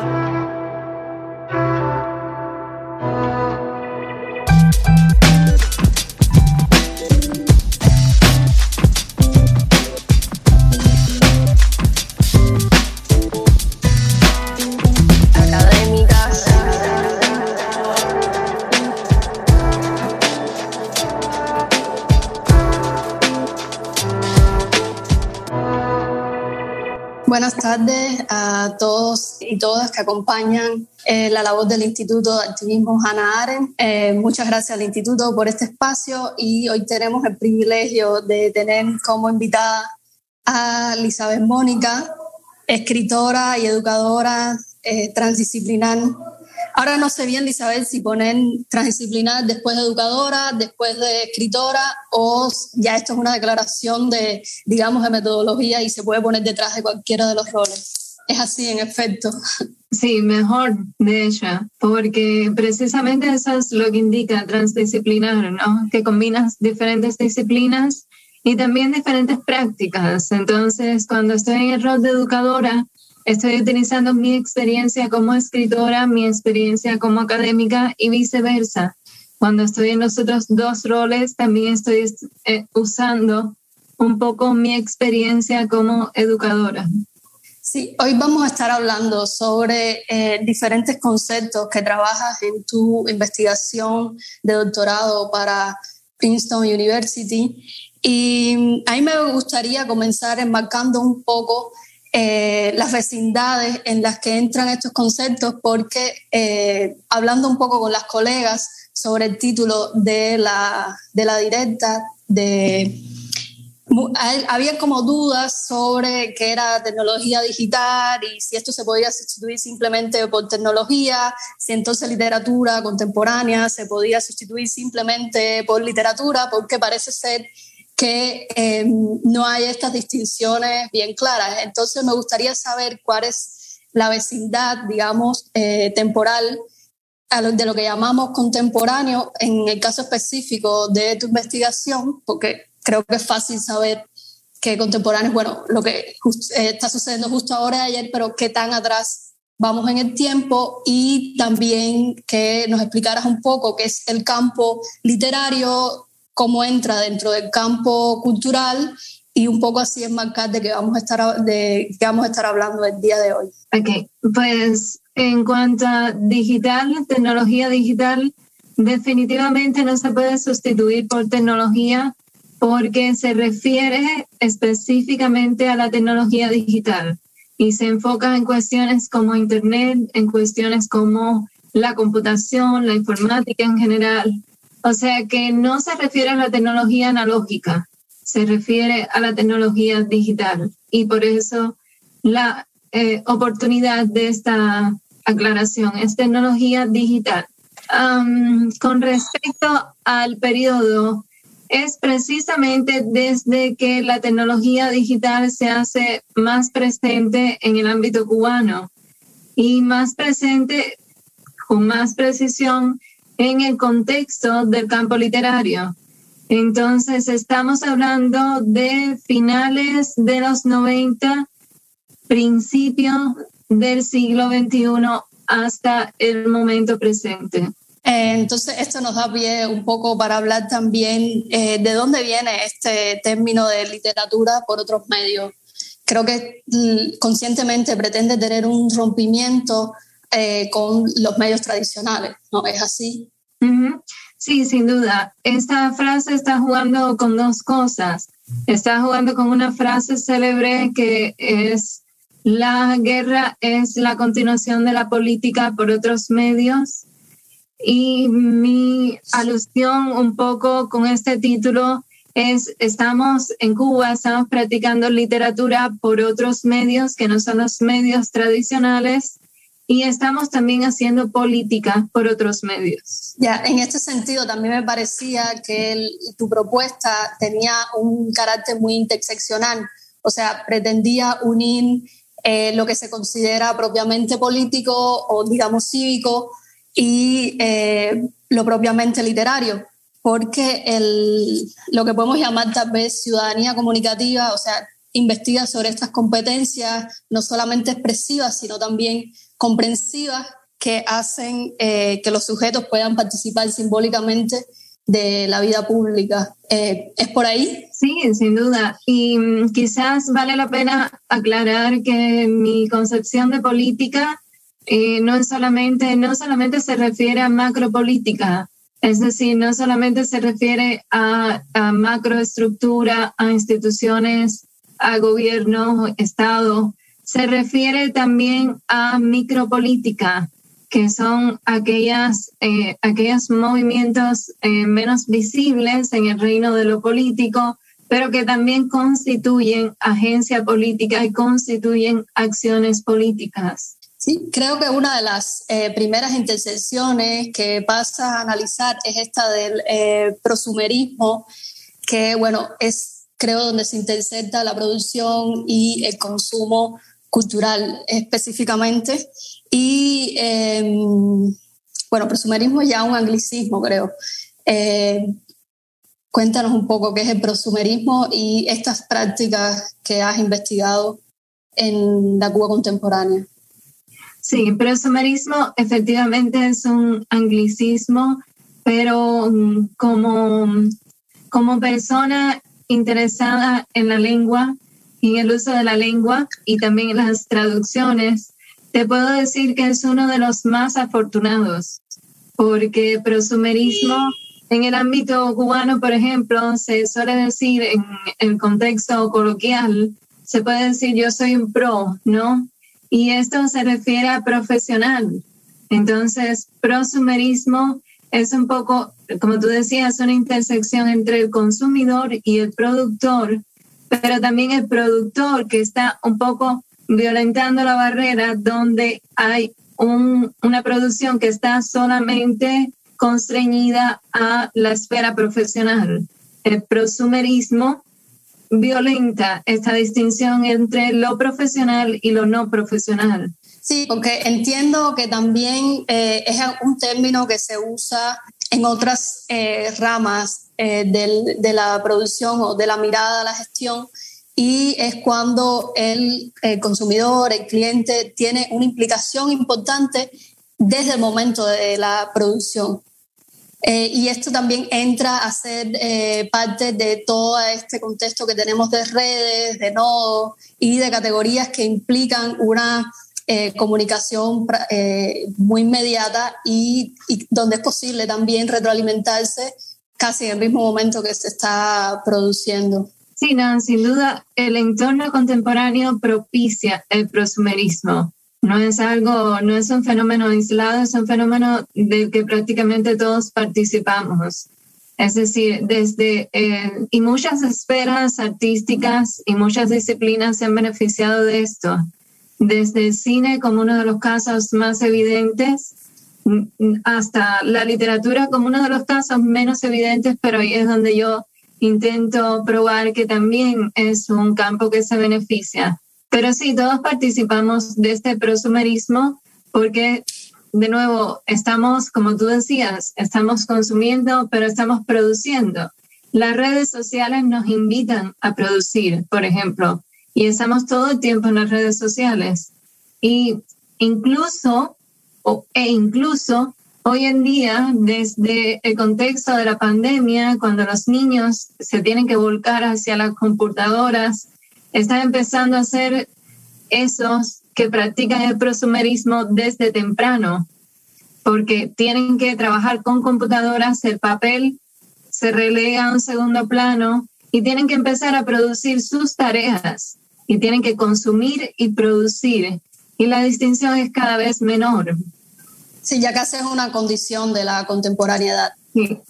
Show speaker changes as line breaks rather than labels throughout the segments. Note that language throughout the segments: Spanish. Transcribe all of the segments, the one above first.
Buenas acompañan eh, la labor del Instituto de Activismo Hannah Arendt. Eh, muchas gracias al Instituto por este espacio y hoy tenemos el privilegio de tener como invitada a Elizabeth Mónica, escritora y educadora eh, transdisciplinar Ahora no sé bien, Isabel, si ponen transdisciplinar después de educadora, después de escritora, o ya esto es una declaración de, digamos, de metodología y se puede poner detrás de cualquiera de los roles. Es así, en efecto.
Sí, mejor, de hecho, porque precisamente eso es lo que indica transdisciplinar, ¿no? Que combinas diferentes disciplinas y también diferentes prácticas. Entonces, cuando estoy en el rol de educadora, Estoy utilizando mi experiencia como escritora, mi experiencia como académica y viceversa. Cuando estoy en los otros dos roles, también estoy eh, usando un poco mi experiencia como educadora.
Sí, hoy vamos a estar hablando sobre eh, diferentes conceptos que trabajas en tu investigación de doctorado para Princeton University. Y a mí me gustaría comenzar enmarcando un poco eh, las vecindades en las que entran estos conceptos, porque eh, hablando un poco con las colegas sobre el título de la, de la directa, de, había como dudas sobre qué era tecnología digital y si esto se podía sustituir simplemente por tecnología, si entonces literatura contemporánea se podía sustituir simplemente por literatura, porque parece ser que eh, no hay estas distinciones bien claras. Entonces me gustaría saber cuál es la vecindad, digamos, eh, temporal de lo que llamamos contemporáneo en el caso específico de tu investigación, porque creo que es fácil saber que contemporáneo es, bueno, lo que eh, está sucediendo justo ahora y ayer, pero qué tan atrás vamos en el tiempo y también que nos explicaras un poco qué es el campo literario cómo entra dentro del campo cultural y un poco así es marcar de que vamos a estar, de que vamos a estar hablando el día de hoy.
Ok, pues en cuanto a digital, tecnología digital, definitivamente no se puede sustituir por tecnología porque se refiere específicamente a la tecnología digital y se enfoca en cuestiones como Internet, en cuestiones como la computación, la informática en general, o sea que no se refiere a la tecnología analógica, se refiere a la tecnología digital. Y por eso la eh, oportunidad de esta aclaración es tecnología digital. con respecto al periodo, es precisamente desde que la tecnología digital se hace más presente en el ámbito cubano y más presente con más precisión en el contexto del campo literario. Entonces, estamos hablando de finales de los 90, principio del siglo XXI hasta el momento presente.
Eh, entonces, esto nos da pie un poco para hablar también eh, de dónde viene este término de literatura por otros medios. Creo que mm, conscientemente pretende tener un rompimiento eh, con los medios tradicionales, ¿no? ¿Es así?
Sí, sin duda. Esta frase está jugando con dos cosas. Está jugando con una frase célebre que es la guerra es la continuación de la política por otros medios. Y mi alusión un poco con este título es, estamos en Cuba, estamos practicando literatura por otros medios que no son los medios tradicionales y estamos también haciendo política por otros medios.
Ya, en este sentido también me parecía que tu propuesta tenía un carácter muy interseccional, o sea, pretendía unir eh, lo que se considera propiamente político o digamos cívico y eh, lo propiamente literario, porque el, lo que podemos llamar tal vez ciudadanía comunicativa, o sea, investiga sobre estas competencias, no solamente expresivas, sino también comprensivas, que hacen eh, que los sujetos puedan participar simbólicamente de la vida pública. Eh, ¿Es por ahí?
Sí, sin duda. Y mm, quizás vale la pena aclarar que mi concepción de política eh, no, solamente, no solamente se refiere a macropolítica, es decir, no solamente se refiere a, macroestructura, a instituciones, a gobierno, Estado, se refiere también a micropolítica, que son aquellas, eh, aquellos movimientos eh, menos visibles en el reino de lo político, pero que también constituyen agencia política y constituyen acciones políticas.
Sí, creo que una de las eh, primeras intersecciones que pasa a analizar es esta del prosumerismo, que bueno, es creo donde se intersecta la producción y el consumo cultural específicamente. Y em, bueno, prosumerismo ya un anglicismo, creo. Eh, cuéntanos un poco qué es el prosumerismo y estas prácticas que has investigado en la Cuba contemporánea.
Sí, prosumerismo efectivamente es un anglicismo, pero mm, como, como persona interesada en la lengua en el uso de la lengua y también en las traducciones, te puedo decir que es uno de los más afortunados, porque prosumerismo en el ámbito cubano, por ejemplo, se suele decir en el contexto coloquial, se puede decir yo soy un pro, ¿no? Y esto se refiere a profesional. Entonces, prosumerismo es un poco, como tú decías, una intersección entre el consumidor y el productor, pero también el productor que está un poco violentando la barrera donde hay una producción que está solamente constreñida a la esfera profesional. El prosumerismo violenta esta distinción entre lo profesional y lo no profesional.
Sí, porque entiendo que también eh, es un término que se usa en otras eh, ramas eh, de la producción o de la mirada a la gestión y es cuando el, consumidor, el cliente, tiene una implicación importante desde el momento de la producción. Eh, y esto también entra a ser eh, parte de todo este contexto que tenemos de redes, de nodos y de categorías que implican una eh, comunicación muy inmediata y, donde es posible también retroalimentarse casi en el mismo momento que se está produciendo.
Sí, no, sin duda, el entorno contemporáneo propicia el prosumerismo. No es algo, no es un fenómeno aislado, es un fenómeno del que prácticamente todos participamos. Es decir, desde, eh, y muchas esferas artísticas y muchas disciplinas se han beneficiado de esto. Desde el cine como uno de los casos más evidentes, hasta la literatura como uno de los casos menos evidentes, pero ahí es donde yo intento probar que también es un campo que se beneficia. Pero sí, todos participamos de este prosumerismo porque, de nuevo, estamos, como tú decías, estamos consumiendo, pero estamos produciendo. Las redes sociales nos invitan a producir, por ejemplo, y estamos todo el tiempo en las redes sociales. Y incluso, e incluso Hoy en día, desde el contexto de la pandemia, cuando los niños se tienen que volcar hacia las computadoras, están empezando a ser esos que practican el prosumerismo desde temprano, porque tienen que trabajar con computadoras, el papel se relega a un segundo plano y tienen que empezar a producir sus tareas y tienen que consumir y producir. Y la distinción es cada vez menor.
Sí, ya casi es una condición de la contemporaneidad.
Sí.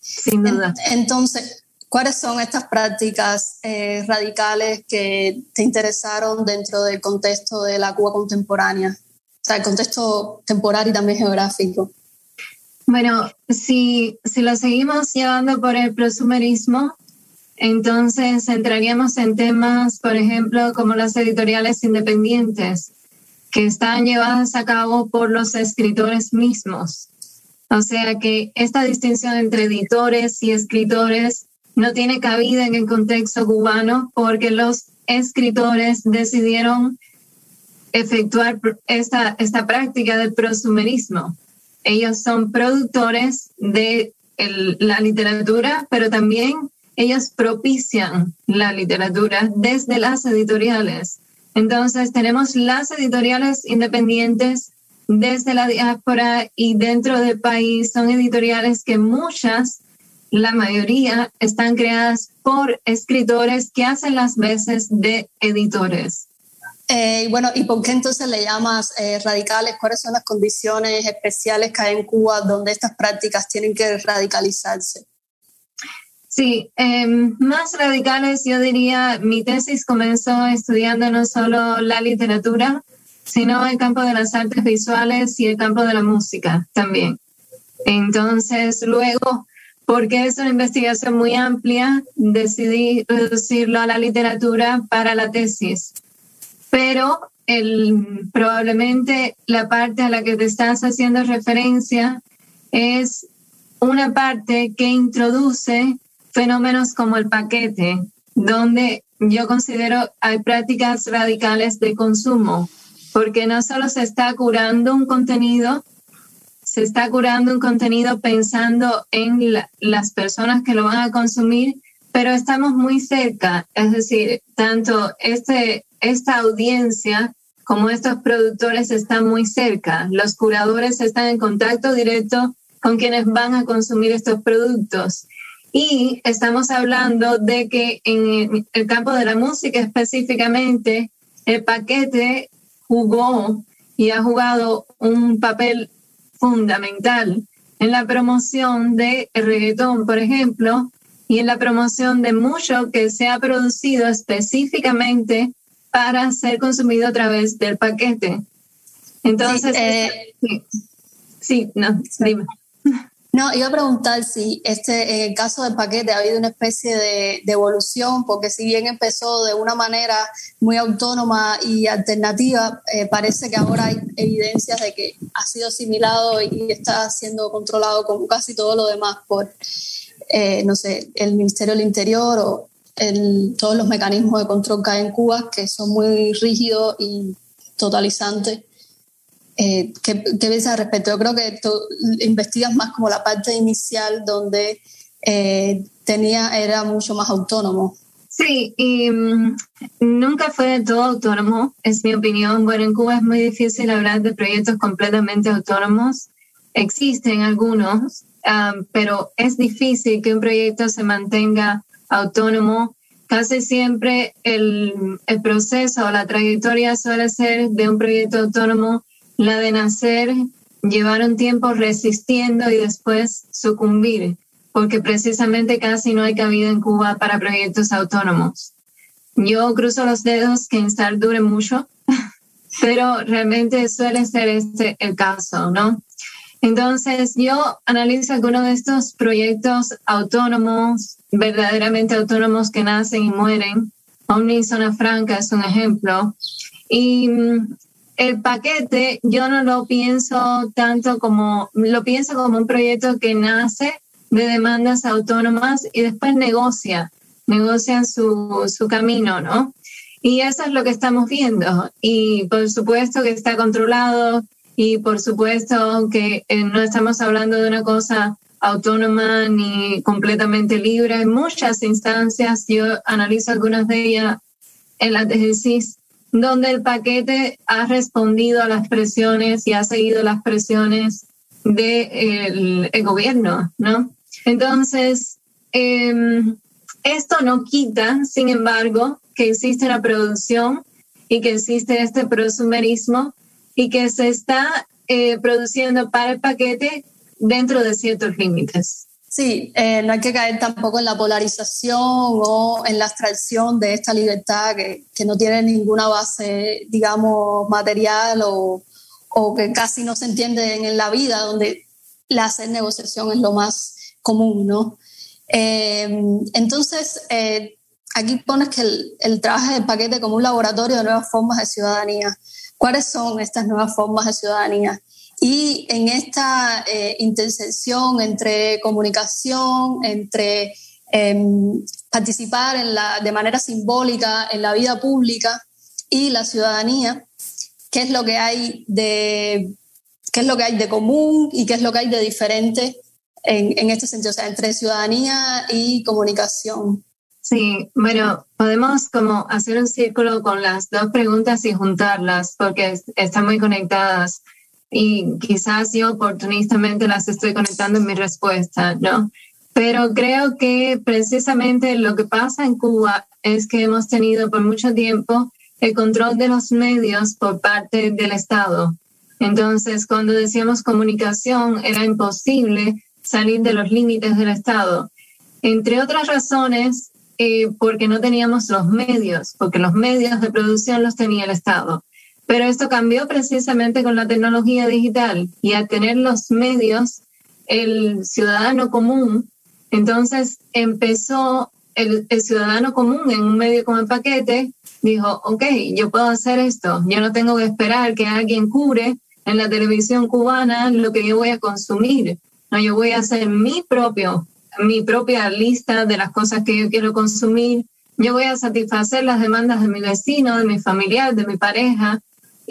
Sin duda.
Entonces, ¿cuáles son estas prácticas eh, radicales que te interesaron dentro del contexto de la Cuba contemporánea? O sea, el contexto temporal y también geográfico.
Bueno, si, si lo seguimos llevando por el prosumerismo, entonces entraríamos en temas, por ejemplo, como las editoriales independientes que están llevadas a cabo por los escritores mismos. O sea que esta distinción entre editores y escritores no tiene cabida en el contexto cubano porque los escritores decidieron efectuar esta, esta práctica del prosumerismo. Ellos son productores de la literatura, pero también ellos propician la literatura desde las editoriales. Entonces tenemos las editoriales independientes desde la diáspora y dentro del país. Son editoriales que muchas, la mayoría, están creadas por escritores que hacen las veces de editores.
Eh, bueno, ¿y por qué entonces le llamas eh, radicales? ¿Cuáles son las condiciones especiales que hay en Cuba donde estas prácticas tienen que radicalizarse?
Sí, em, más radicales, yo diría, mi tesis comenzó estudiando no solo la literatura, sino el campo de las artes visuales y el campo de la música también. Entonces, luego, porque es una investigación muy amplia, decidí reducirlo a la literatura para la tesis. Pero el, probablemente la parte a la que te estás haciendo referencia es una parte que introduce fenómenos como el paquete, donde yo considero hay prácticas radicales de consumo, porque no solo se está curando un contenido, se está curando un contenido pensando en las personas que lo van a consumir, pero estamos muy cerca, es decir, tanto este esta audiencia como estos productores están muy cerca. Los curadores están en contacto directo con quienes van a consumir estos productos. Y estamos hablando de que en el campo de la música específicamente, el paquete jugó y ha jugado un papel fundamental en la promoción de reggaetón, por ejemplo, y en la promoción de mucho que se ha producido específicamente para ser consumido a través del paquete. Entonces, eh, sí, no, dime.
No, iba a preguntar si este, en el caso del paquete ha habido una especie de, evolución, porque si bien empezó de una manera muy autónoma y alternativa, eh, parece que ahora hay evidencias de que ha sido asimilado y está siendo controlado como casi todo lo demás por, eh, no sé, el Ministerio del Interior o todos los mecanismos de control que hay en Cuba, que son muy rígidos y totalizantes. Eh, ¿qué, ¿qué, piensas al respecto? Yo creo que tú investigas más como la parte inicial donde eh, tenía, era mucho más autónomo.
Sí, y mm, nunca fue de todo autónomo, es mi opinión. Bueno, en Cuba es muy difícil hablar de proyectos completamente autónomos. Existen algunos, ah, pero es difícil que un proyecto se mantenga autónomo, casi siempre el, el proceso o la trayectoria suele ser de un proyecto autónomo, la de nacer, llevar un tiempo resistiendo y después sucumbir, porque precisamente casi no hay cabida en Cuba para proyectos autónomos. Yo cruzo los dedos que Instar dure mucho, pero realmente suele ser este el caso, ¿no? Entonces, yo analizo algunos de estos proyectos autónomos, verdaderamente autónomos que nacen y mueren. Omni Zona Franca es un ejemplo. Y mm, el paquete yo no lo pienso tanto como, lo pienso como un proyecto que nace de demandas autónomas y después negocia, negocia su, su camino, ¿no? Y eso es lo que estamos viendo. Y por supuesto que está controlado, y por supuesto que eh, no estamos hablando de una cosa autónoma ni completamente libre. Hay muchas instancias, yo analizo algunas de ellas en la tesis, donde el paquete ha respondido a las presiones y ha seguido las presiones del de gobierno, ¿no? Entonces, em, esto no quita, sin embargo, que existe la producción y que existe este prosumerismo y que se está eh, produciendo para el paquete dentro de ciertos límites.
Sí, eh, no hay que caer tampoco en la polarización o en la abstracción de esta libertad que, que no tiene ninguna base, digamos, material o, o, que casi no se entiende en la vida, donde la hacer negociación es lo más común, ¿no? Eh, entonces, aquí pones que el, el trabajo del paquete como un laboratorio de nuevas formas de ciudadanía cuáles son estas nuevas formas de ciudadanía. Y en esta eh, intersección entre comunicación, entre em, participar en la, de manera simbólica en la vida pública y la ciudadanía, qué es lo que hay de, qué es lo que hay de común y qué es lo que hay de diferente en, en este sentido, o sea, entre ciudadanía y comunicación.
Sí, bueno, podemos como hacer un círculo con las dos preguntas y juntarlas porque están muy conectadas y quizás yo oportunistamente las estoy conectando en mi respuesta, ¿no? Pero creo que precisamente lo que pasa en Cuba es que hemos tenido por mucho tiempo el control de los medios por parte del Estado. Entonces, cuando decíamos comunicación, era imposible salir de los límites del Estado. Entre otras razones, eh, porque no teníamos los medios, porque los medios de producción los tenía el Estado. Pero esto cambió precisamente con la tecnología digital y al tener los medios, el ciudadano común, entonces empezó el, ciudadano común en un medio como el paquete, dijo, ok, yo puedo hacer esto, yo no tengo que esperar que alguien cure en la televisión cubana lo que yo voy a consumir, no, yo voy a hacer mi propio, mi propia lista de las cosas que yo quiero consumir. Yo voy a satisfacer las demandas de mi vecino, de mi familiar, de mi pareja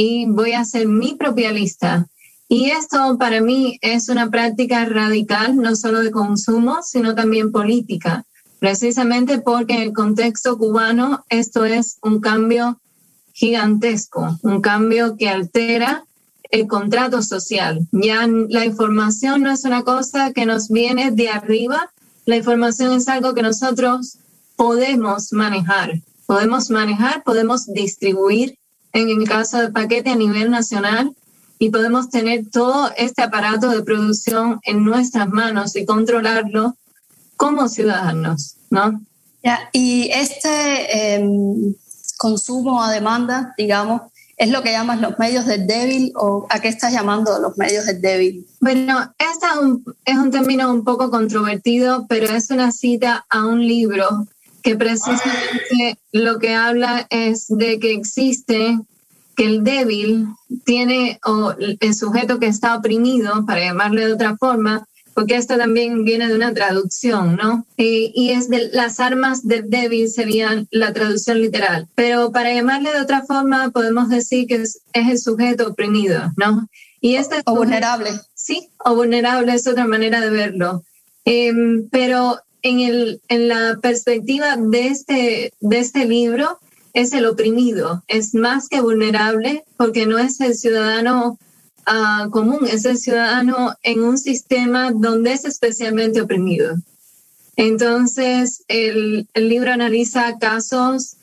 y voy a hacer mi propia lista. Y esto para mí es una práctica radical, no solo de consumo, sino también política, precisamente porque en el contexto cubano esto es un cambio gigantesco, un cambio que altera el contrato social. Ya la información no es una cosa que nos viene de arriba, la información es algo que nosotros podemos manejar. Podemos manejar, podemos distribuir en el caso del paquete a nivel nacional y podemos tener todo este aparato de producción en nuestras manos y controlarlo como ciudadanos, ¿no?
Ya, y este em, consumo a demanda, digamos, ¿Es lo que llamas los medios del débil o a qué estás llamando los medios del débil?
Bueno, este es un, es un término un poco controvertido, pero es una cita a un libro que precisamente lo que habla es de que existe, que el débil tiene, o el sujeto que está oprimido, para llamarle de otra forma, porque esto también viene de una traducción, ¿no? y es de las armas del débil serían la traducción literal. Pero para llamarle de otra forma, podemos decir que es, el sujeto oprimido, ¿no?
Y este o vulnerable.
Sí, o vulnerable es otra manera de verlo. Em, pero en, el, en la perspectiva de este, de este libro, es el oprimido, es más que vulnerable porque no es el ciudadano común, es el ciudadano en un sistema donde es especialmente oprimido. Entonces, el, el libro analiza casos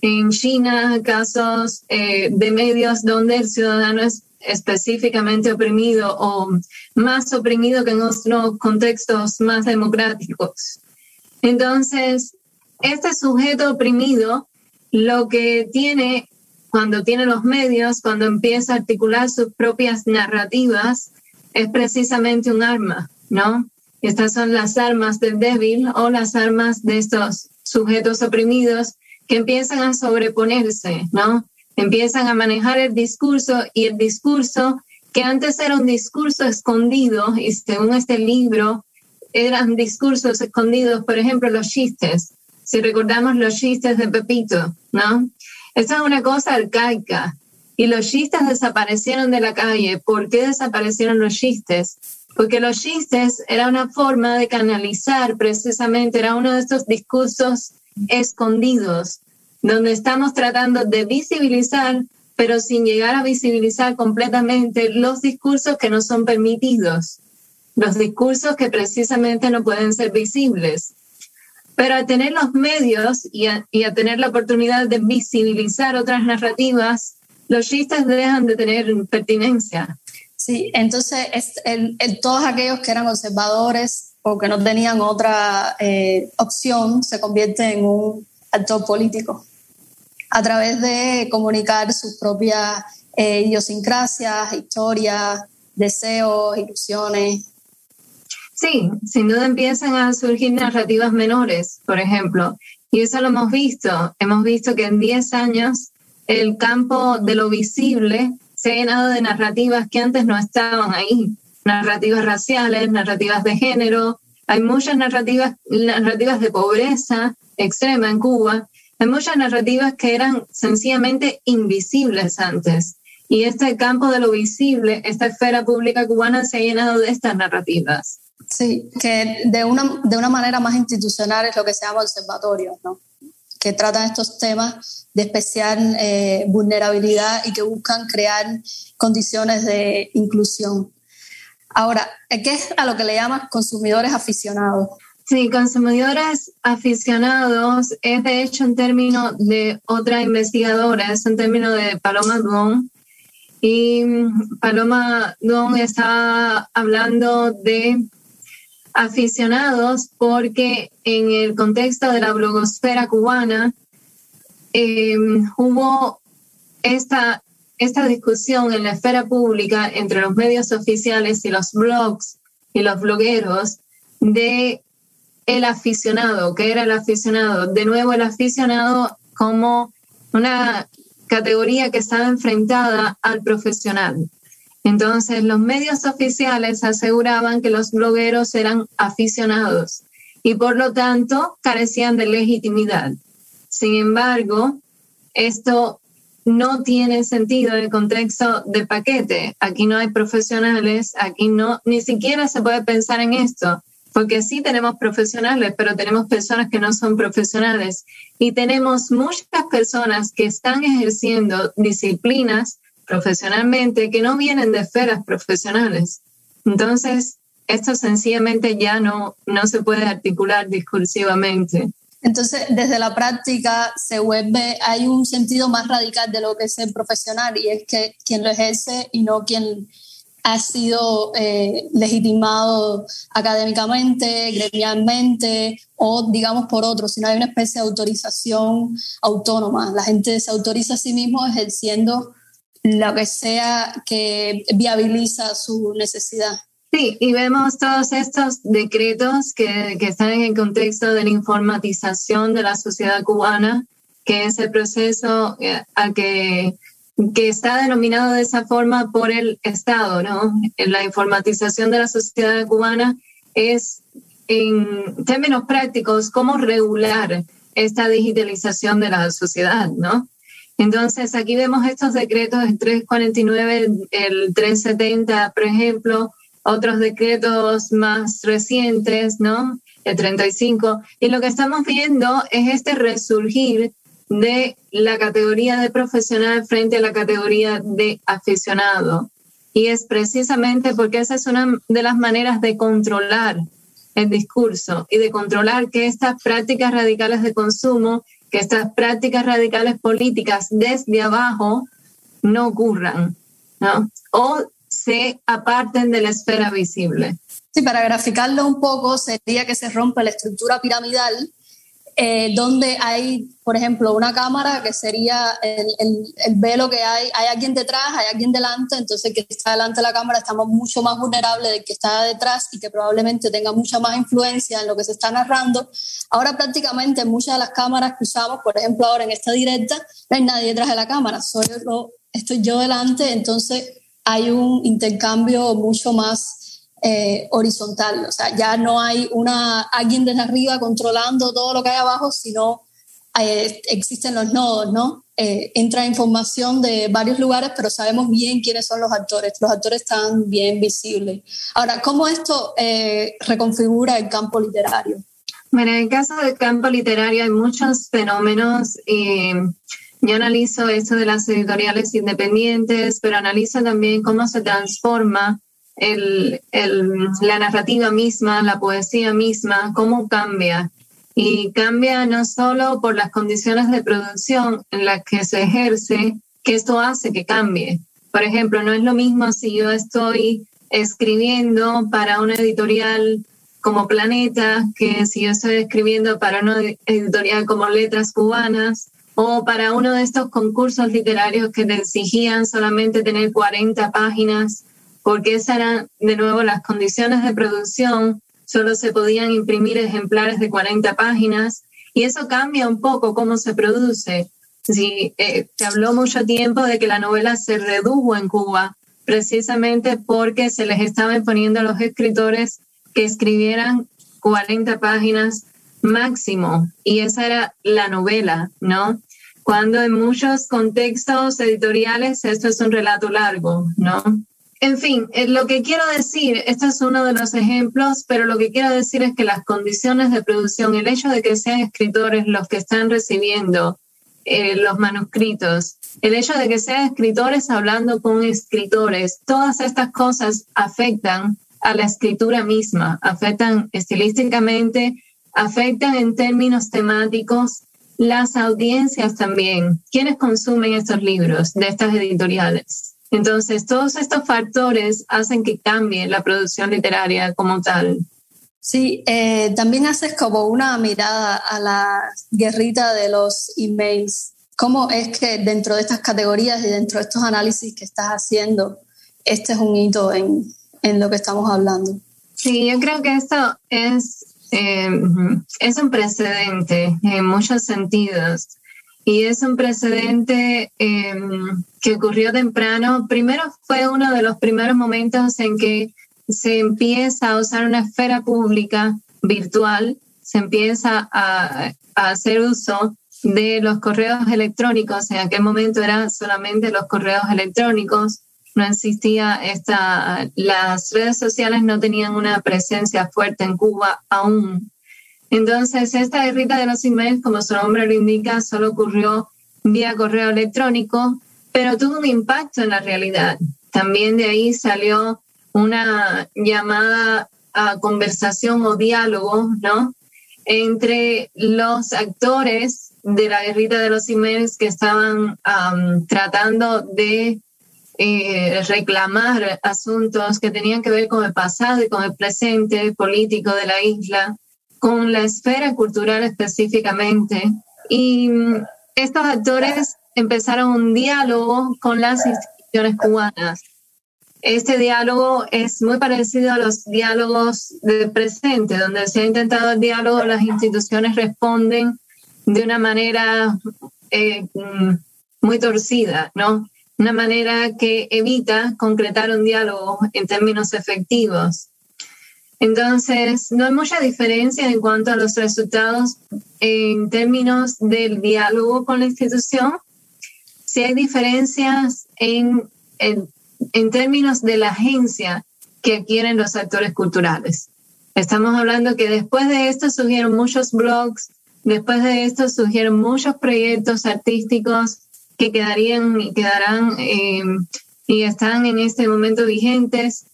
en China, casos eh, de medios donde el ciudadano es específicamente oprimido o más oprimido que en otros contextos más democráticos. Entonces, este sujeto oprimido lo que tiene cuando tiene los medios, cuando empieza a articular sus propias narrativas, es precisamente un arma, ¿no? Estas son las armas del débil o las armas de estos sujetos oprimidos que empiezan a sobreponerse, ¿no? Empiezan a manejar el discurso y el discurso que antes era un discurso escondido y según este libro eran discursos escondidos, por ejemplo, los chistes. Si recordamos los chistes de Pepito, ¿no? Esa es una cosa arcaica. Y los chistes desaparecieron de la calle. ¿Por qué desaparecieron los chistes? Porque los chistes era una forma de canalizar precisamente, era uno de estos discursos escondidos, donde estamos tratando de visibilizar, pero sin llegar a visibilizar completamente los discursos que no son permitidos, los discursos que precisamente no pueden ser visibles. Pero a tener los medios y a, tener la oportunidad de visibilizar otras narrativas, los chistes dejan de tener pertinencia.
Sí, entonces todos aquellos que eran conservadores o que no tenían otra eh, opción se convierten en un actor político a través de comunicar sus propias eh, idiosincrasias, historias, deseos, ilusiones.
Sí, sin duda empiezan a surgir narrativas menores, por ejemplo, y eso lo hemos visto. Hemos visto que en 10 años el campo de lo visible se ha llenado de narrativas que antes no estaban ahí, narrativas raciales, narrativas de género, Hay muchas narrativas, narrativas de pobreza extrema en Cuba. Hay muchas narrativas que eran sencillamente invisibles antes. Y este campo de lo visible, esta esfera pública cubana se ha llenado de estas narrativas.
Sí, que de una, de una manera más institucional es lo que se llama observatorio, ¿no? que tratan estos temas de especial eh, vulnerabilidad y que buscan crear condiciones de inclusión. Ahora, ¿qué es a lo que le llaman consumidores aficionados?
Sí, consumidores aficionados es de hecho un término de otra investigadora, es un término de Paloma Duong. Y Paloma Duong está hablando de aficionados porque en el contexto de la blogosfera cubana em, hubo esta, esta discusión en la esfera pública entre los medios oficiales y los blogs y los blogueros de el aficionado, que era el aficionado. De nuevo, el aficionado como una categoría que estaba enfrentada al profesional. Entonces, los medios oficiales aseguraban que los blogueros eran aficionados y por lo tanto carecían de legitimidad. Sin embargo, esto no tiene sentido en el contexto de paquete. Aquí no hay profesionales, aquí no, ni siquiera se puede pensar en esto, porque sí tenemos profesionales, pero tenemos personas que no son profesionales y tenemos muchas personas que están ejerciendo disciplinas profesionalmente que no vienen de esferas profesionales. Entonces, esto sencillamente ya no, no se puede articular discursivamente.
Entonces, desde la práctica se vuelve, hay un sentido más radical de lo que es el profesional y es que quien lo ejerce y no quien ha sido eh, legitimado académicamente, gremialmente o digamos por otros, sino hay una especie de autorización autónoma. La gente se autoriza a sí mismo ejerciendo lo que sea que viabiliza su necesidad.
Sí, y vemos todos estos decretos que, que, están en el contexto de la informatización de la sociedad cubana, que es el proceso eh, a que, que está denominado de esa forma por el Estado, ¿no? La informatización de la sociedad cubana es, en términos prácticos, cómo regular esta digitalización de la sociedad, ¿no? Entonces, aquí vemos estos decretos, el 349, el 370, por ejemplo, otros decretos más recientes, ¿no? El 35. Y lo que estamos viendo es este resurgir de la categoría de profesional frente a la categoría de aficionado. Y es precisamente porque esa es una de las maneras de controlar el discurso y de controlar que estas prácticas radicales de consumo que estas prácticas radicales políticas desde abajo no ocurran, ¿no? O se aparten de la esfera visible.
Sí, para graficarlo un poco, sería que se rompe la estructura piramidal eh, donde hay, por ejemplo, una cámara que sería el, el, velo que hay, hay alguien detrás, hay alguien delante, entonces el que está delante de la cámara estamos mucho más vulnerables del que está detrás y que probablemente tenga mucha más influencia en lo que se está narrando. Ahora prácticamente muchas de las cámaras que usamos, por ejemplo, ahora en esta directa, no hay nadie detrás de la cámara, soy estoy yo delante, entonces hay un intercambio mucho más eh, horizontal. O sea, ya no hay una, alguien desde arriba controlando todo lo que hay abajo, sino eh, existen los nodos, ¿no? Eh, entra información de varios lugares, pero sabemos bien quiénes son los actores. Los actores están bien visibles. Ahora, ¿cómo esto reconfigura el campo literario?
Bueno, en el caso del campo literario hay muchos fenómenos. yo analizo eso de las editoriales independientes, pero analizo también cómo se transforma el, el, la narrativa misma, la poesía misma, cómo cambia. Y cambia no solo por las condiciones de producción en las que se ejerce, que esto hace que cambie. Por ejemplo, no es lo mismo si yo estoy escribiendo para una editorial como Planeta, que si yo estoy escribiendo para una editorial como Letras Cubanas, o para uno de estos concursos literarios que te exigían solamente tener 40 páginas porque esas eran de nuevo las condiciones de producción, solo se podían imprimir ejemplares de 40 páginas y eso cambia un poco cómo se produce. Sí, eh, se habló mucho tiempo de que la novela se redujo en Cuba, precisamente porque se les estaba imponiendo a los escritores que escribieran 40 páginas máximo. Y esa era la novela, ¿no? Cuando en muchos contextos editoriales esto es un relato largo, ¿no? En fin, eh, lo que quiero decir, este es uno de los ejemplos, pero lo que quiero decir es que las condiciones de producción, el hecho de que sean escritores los que están recibiendo eh, los manuscritos, el hecho de que sean escritores hablando con escritores, todas estas cosas afectan a la escritura misma, afectan estilísticamente, afectan en términos temáticos las audiencias también, quienes consumen estos libros de estas editoriales. Entonces, todos estos factores hacen que cambie la producción literaria como tal.
Sí, eh, también haces como una mirada a la guerrita de los emails. ¿Cómo es que dentro de estas categorías y dentro de estos análisis que estás haciendo, este es un hito en, en lo que estamos hablando?
Sí, yo creo que esto es, eh, es un precedente en muchos sentidos. Y es un precedente em, que ocurrió temprano. Primero fue uno de los primeros momentos en que se empieza a usar una esfera pública virtual, se empieza a, a hacer uso de los correos electrónicos. En aquel momento eran solamente los correos electrónicos. No existía esta, las redes sociales no tenían una presencia fuerte en Cuba aún. Entonces, esta guerrita de los emails, como su nombre lo indica, solo ocurrió vía correo electrónico, pero tuvo un impacto en la realidad. También de ahí salió una llamada a conversación o diálogo, ¿no? Entre los actores de la guerrita de los emails que estaban tratando de eh, reclamar asuntos que tenían que ver con el pasado y con el presente político de la isla con la esfera cultural específicamente. Y mm, estos actores empezaron un diálogo con las instituciones cubanas. Este diálogo es muy parecido a los diálogos del presente, donde se ha intentado el diálogo, las instituciones responden de una manera eh, mm, muy torcida, ¿no? Una manera que evita concretar un diálogo en términos efectivos. Entonces, no hay mucha diferencia en cuanto a los resultados en términos del diálogo con la institución. Sí hay diferencias en, en, términos de la agencia que adquieren los actores culturales. Estamos hablando que después de esto surgieron muchos blogs, después de esto surgieron muchos proyectos artísticos que quedarían y quedarán eh, y están en este momento vigentes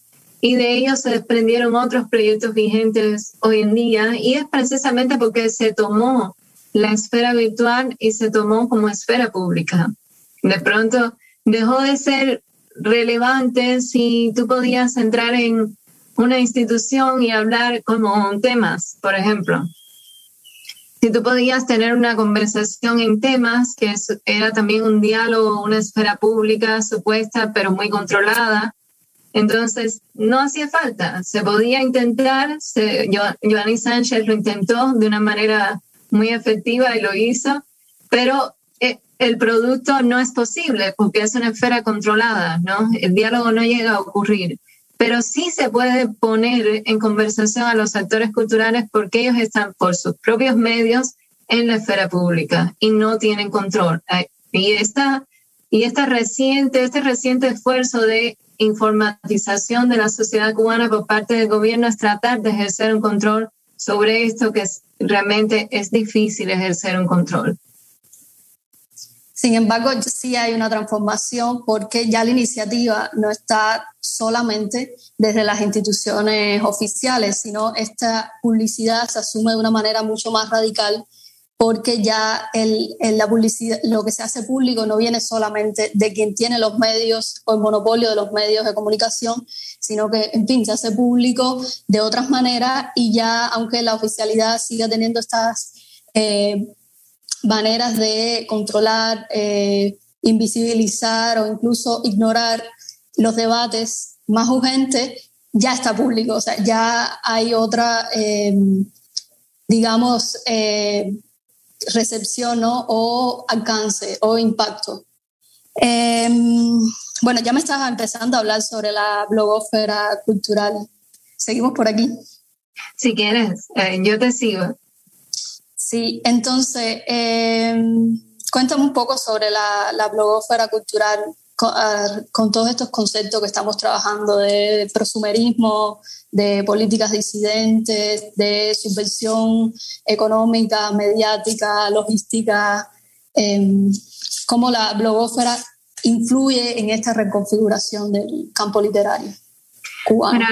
y de ellos se desprendieron otros proyectos vigentes hoy en día y es precisamente porque se tomó la esfera virtual y se tomó como esfera pública. De pronto dejó de ser relevante si tú podías entrar en una institución y hablar como temas, por ejemplo. Si tú podías tener una conversación en temas, que era también un diálogo, una esfera pública supuesta, pero muy controlada, entonces, no hacía falta, se podía intentar, se, Sánchez lo intentó de una manera muy efectiva y lo hizo, pero eh, el producto no es posible porque es una esfera controlada, ¿no? El diálogo no llega a ocurrir, pero sí se puede poner en conversación a los actores culturales porque ellos están por sus propios medios en la esfera pública y no tienen control. Y esta, y esta reciente, este reciente esfuerzo de informatización de la sociedad cubana por parte del gobierno es tratar de ejercer un control sobre esto que realmente es difícil ejercer un control.
Sin embargo, sí hay una transformación porque ya la iniciativa no está solamente desde las instituciones oficiales, sino esta publicidad se asume de una manera mucho más radical porque ya el, la publicidad, lo que se hace público no viene solamente de quien tiene los medios o el monopolio de los medios de comunicación, sino que, en fin, se hace público de otras maneras y ya, aunque la oficialidad siga teniendo estas eh, maneras de controlar, eh, invisibilizar o incluso ignorar los debates más urgentes, ya está público, o sea, ya hay otra, eh, digamos, recepción o alcance o impacto. Em, bueno, ya me estaba empezando a hablar sobre la blogósfera cultural. Seguimos por aquí.
Si quieres, eh, yo te sigo.
Sí, entonces, em, cuéntame un poco sobre la, la blogósfera cultural con, todos estos conceptos que estamos trabajando de prosumerismo, de políticas disidentes, de subvención económica, mediática, logística, em, cómo la blogósfera influye en esta reconfiguración del campo literario.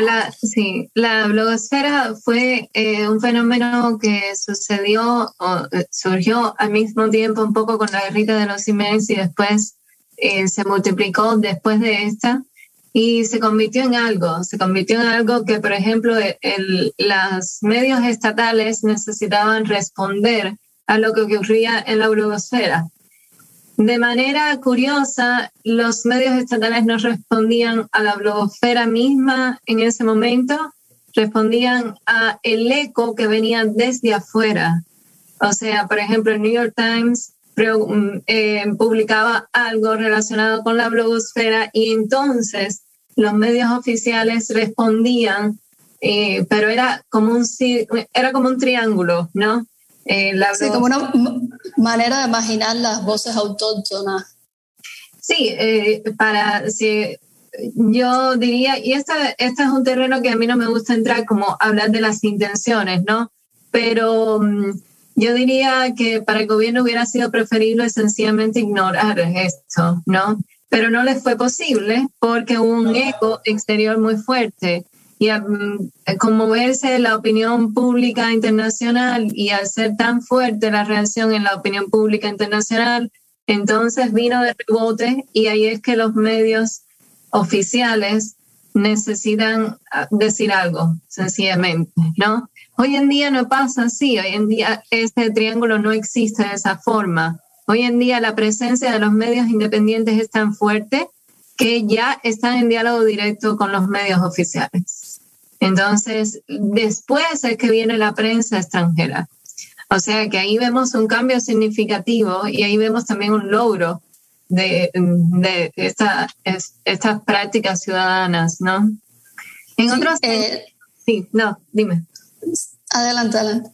La, sí, la blogosfera fue eh, un fenómeno que sucedió eh, surgió al mismo tiempo un poco con la guerrita de los Siemens y después eh, se multiplicó después de esta y se convirtió en algo, se convirtió en algo que, por ejemplo, el, los medios estatales necesitaban responder a lo que ocurría en la blogosfera. De manera curiosa, los medios estatales no respondían a la blogosfera misma en ese momento, respondían a el eco que venía desde afuera. O sea, por ejemplo, el New York Times eh, publicaba algo relacionado con la blogosfera y entonces los medios oficiales respondían, eh, pero era como un era como un triángulo, ¿no?
Eh, sí, como una manera de imaginar las voces autóctonas.
Sí, para, sí, yo diría, y este, este es un terreno que a mí no me gusta entrar, como hablar de las intenciones, ¿no? Pero mm, yo diría que para el gobierno hubiera sido preferible sencillamente ignorar esto, ¿no? Pero no les fue posible porque hubo un eco exterior muy fuerte y mm, como verse la opinión pública internacional y al ser tan fuerte la reacción en la opinión pública internacional, entonces vino de rebote y ahí es que los medios oficiales necesitan ah, decir algo, sencillamente, ¿no? Hoy en día no pasa así, hoy en día este triángulo no existe de esa forma. Hoy en día la presencia de los medios independientes es tan fuerte que ya están en diálogo directo con los medios oficiales. Entonces, después es que viene la prensa extranjera. O sea que ahí vemos un cambio significativo y ahí vemos también un logro de, de estas prácticas ciudadanas, ¿no? En sí, otros... Eh, sí, no, dime.
Adelante, adelante.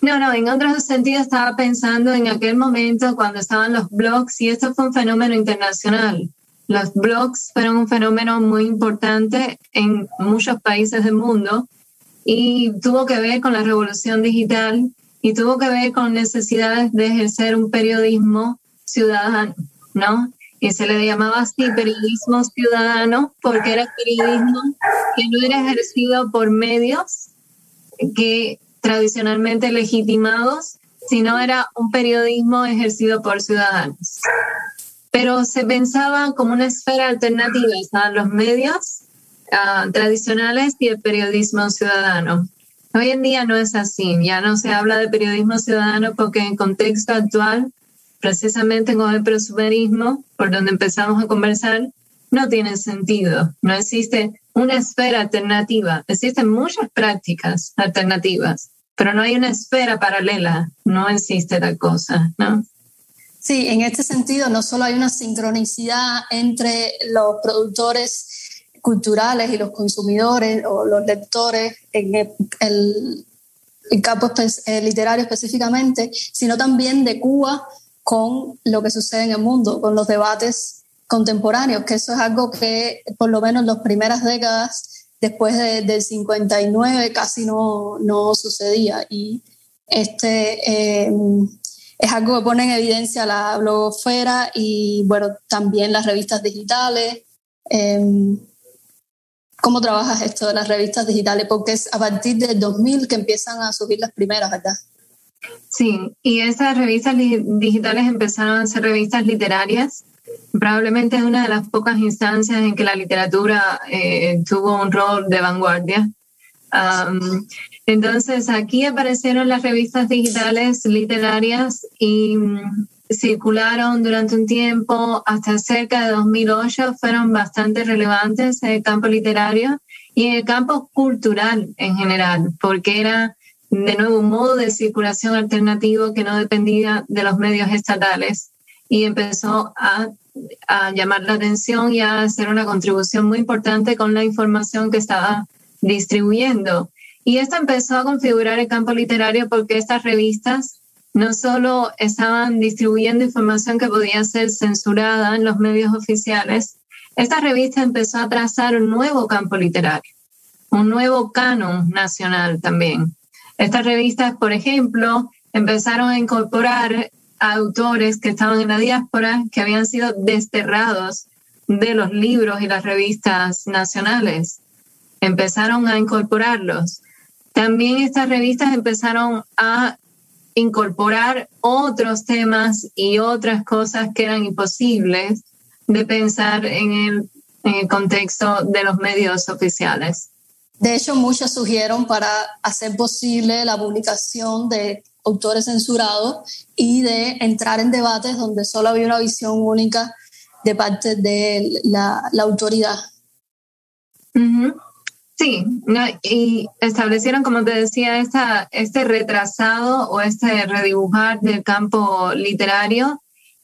No, no, en otros sentidos estaba pensando en aquel momento cuando estaban los blogs y esto fue un fenómeno internacional. Los blogs fueron un fenómeno muy importante en muchos países del mundo y tuvo que ver con la revolución digital y tuvo que ver con necesidades de ejercer un periodismo ciudadano, ¿no? Y se le llamaba así periodismo ciudadano porque era periodismo que no era ejercido por medios que tradicionalmente legitimados, sino era un periodismo ejercido por ciudadanos pero se pensaba como una esfera alternativa, estaban los medios ah, tradicionales y el periodismo ciudadano. Hoy en día no es así, ya no se habla de periodismo ciudadano porque en contexto actual, precisamente con el presumerismo, por donde empezamos a conversar, no tiene sentido. No existe una esfera alternativa. Existen muchas prácticas alternativas, pero no hay una esfera paralela. No existe tal cosa, ¿no?
Sí, en este sentido no solo hay una sincronicidad entre los productores culturales y los consumidores o los lectores en el, campo eh, literario específicamente, sino también de Cuba con lo que sucede en el mundo, con los debates contemporáneos, que eso es algo que por lo menos en las primeras décadas después del 59 casi no, no sucedía. Y este, eh, es algo que pone en evidencia la blogosfera y bueno, también las revistas digitales. Em, ¿Cómo trabajas esto de las revistas digitales? Porque es a partir del 2000 que empiezan a subir las primeras, ¿verdad?
Sí, y esas revistas digitales empezaron a ser revistas literarias. Probablemente es una de las pocas instancias en que la literatura eh, tuvo un rol de vanguardia. Entonces, aquí aparecieron las revistas digitales literarias y mm, circularon durante un tiempo, hasta cerca de 2008, fueron bastante relevantes en el campo literario y en el campo cultural en general, porque era de nuevo un modo de circulación alternativo que no dependía de los medios estatales y empezó a, a llamar la atención y a hacer una contribución muy importante con la información que estaba distribuyendo. Y esto empezó a configurar el campo literario porque estas revistas no solo estaban distribuyendo información que podía ser censurada en los medios oficiales, esta revista empezó a trazar un nuevo campo literario, un nuevo canon nacional también. Estas revistas, por ejemplo, empezaron a incorporar autores que estaban en la diáspora, que habían sido desterrados de los libros y las revistas nacionales. Empezaron a incorporarlos. También estas revistas empezaron a incorporar otros temas y otras cosas que eran imposibles de pensar en el, en el contexto de los medios oficiales.
De hecho, muchos surgieron para hacer posible la publicación de autores censurados y de entrar en debates donde solo había una visión única de parte de la, la autoridad.
Sí, y establecieron, como te decía, este retrasado o este redibujar del campo literario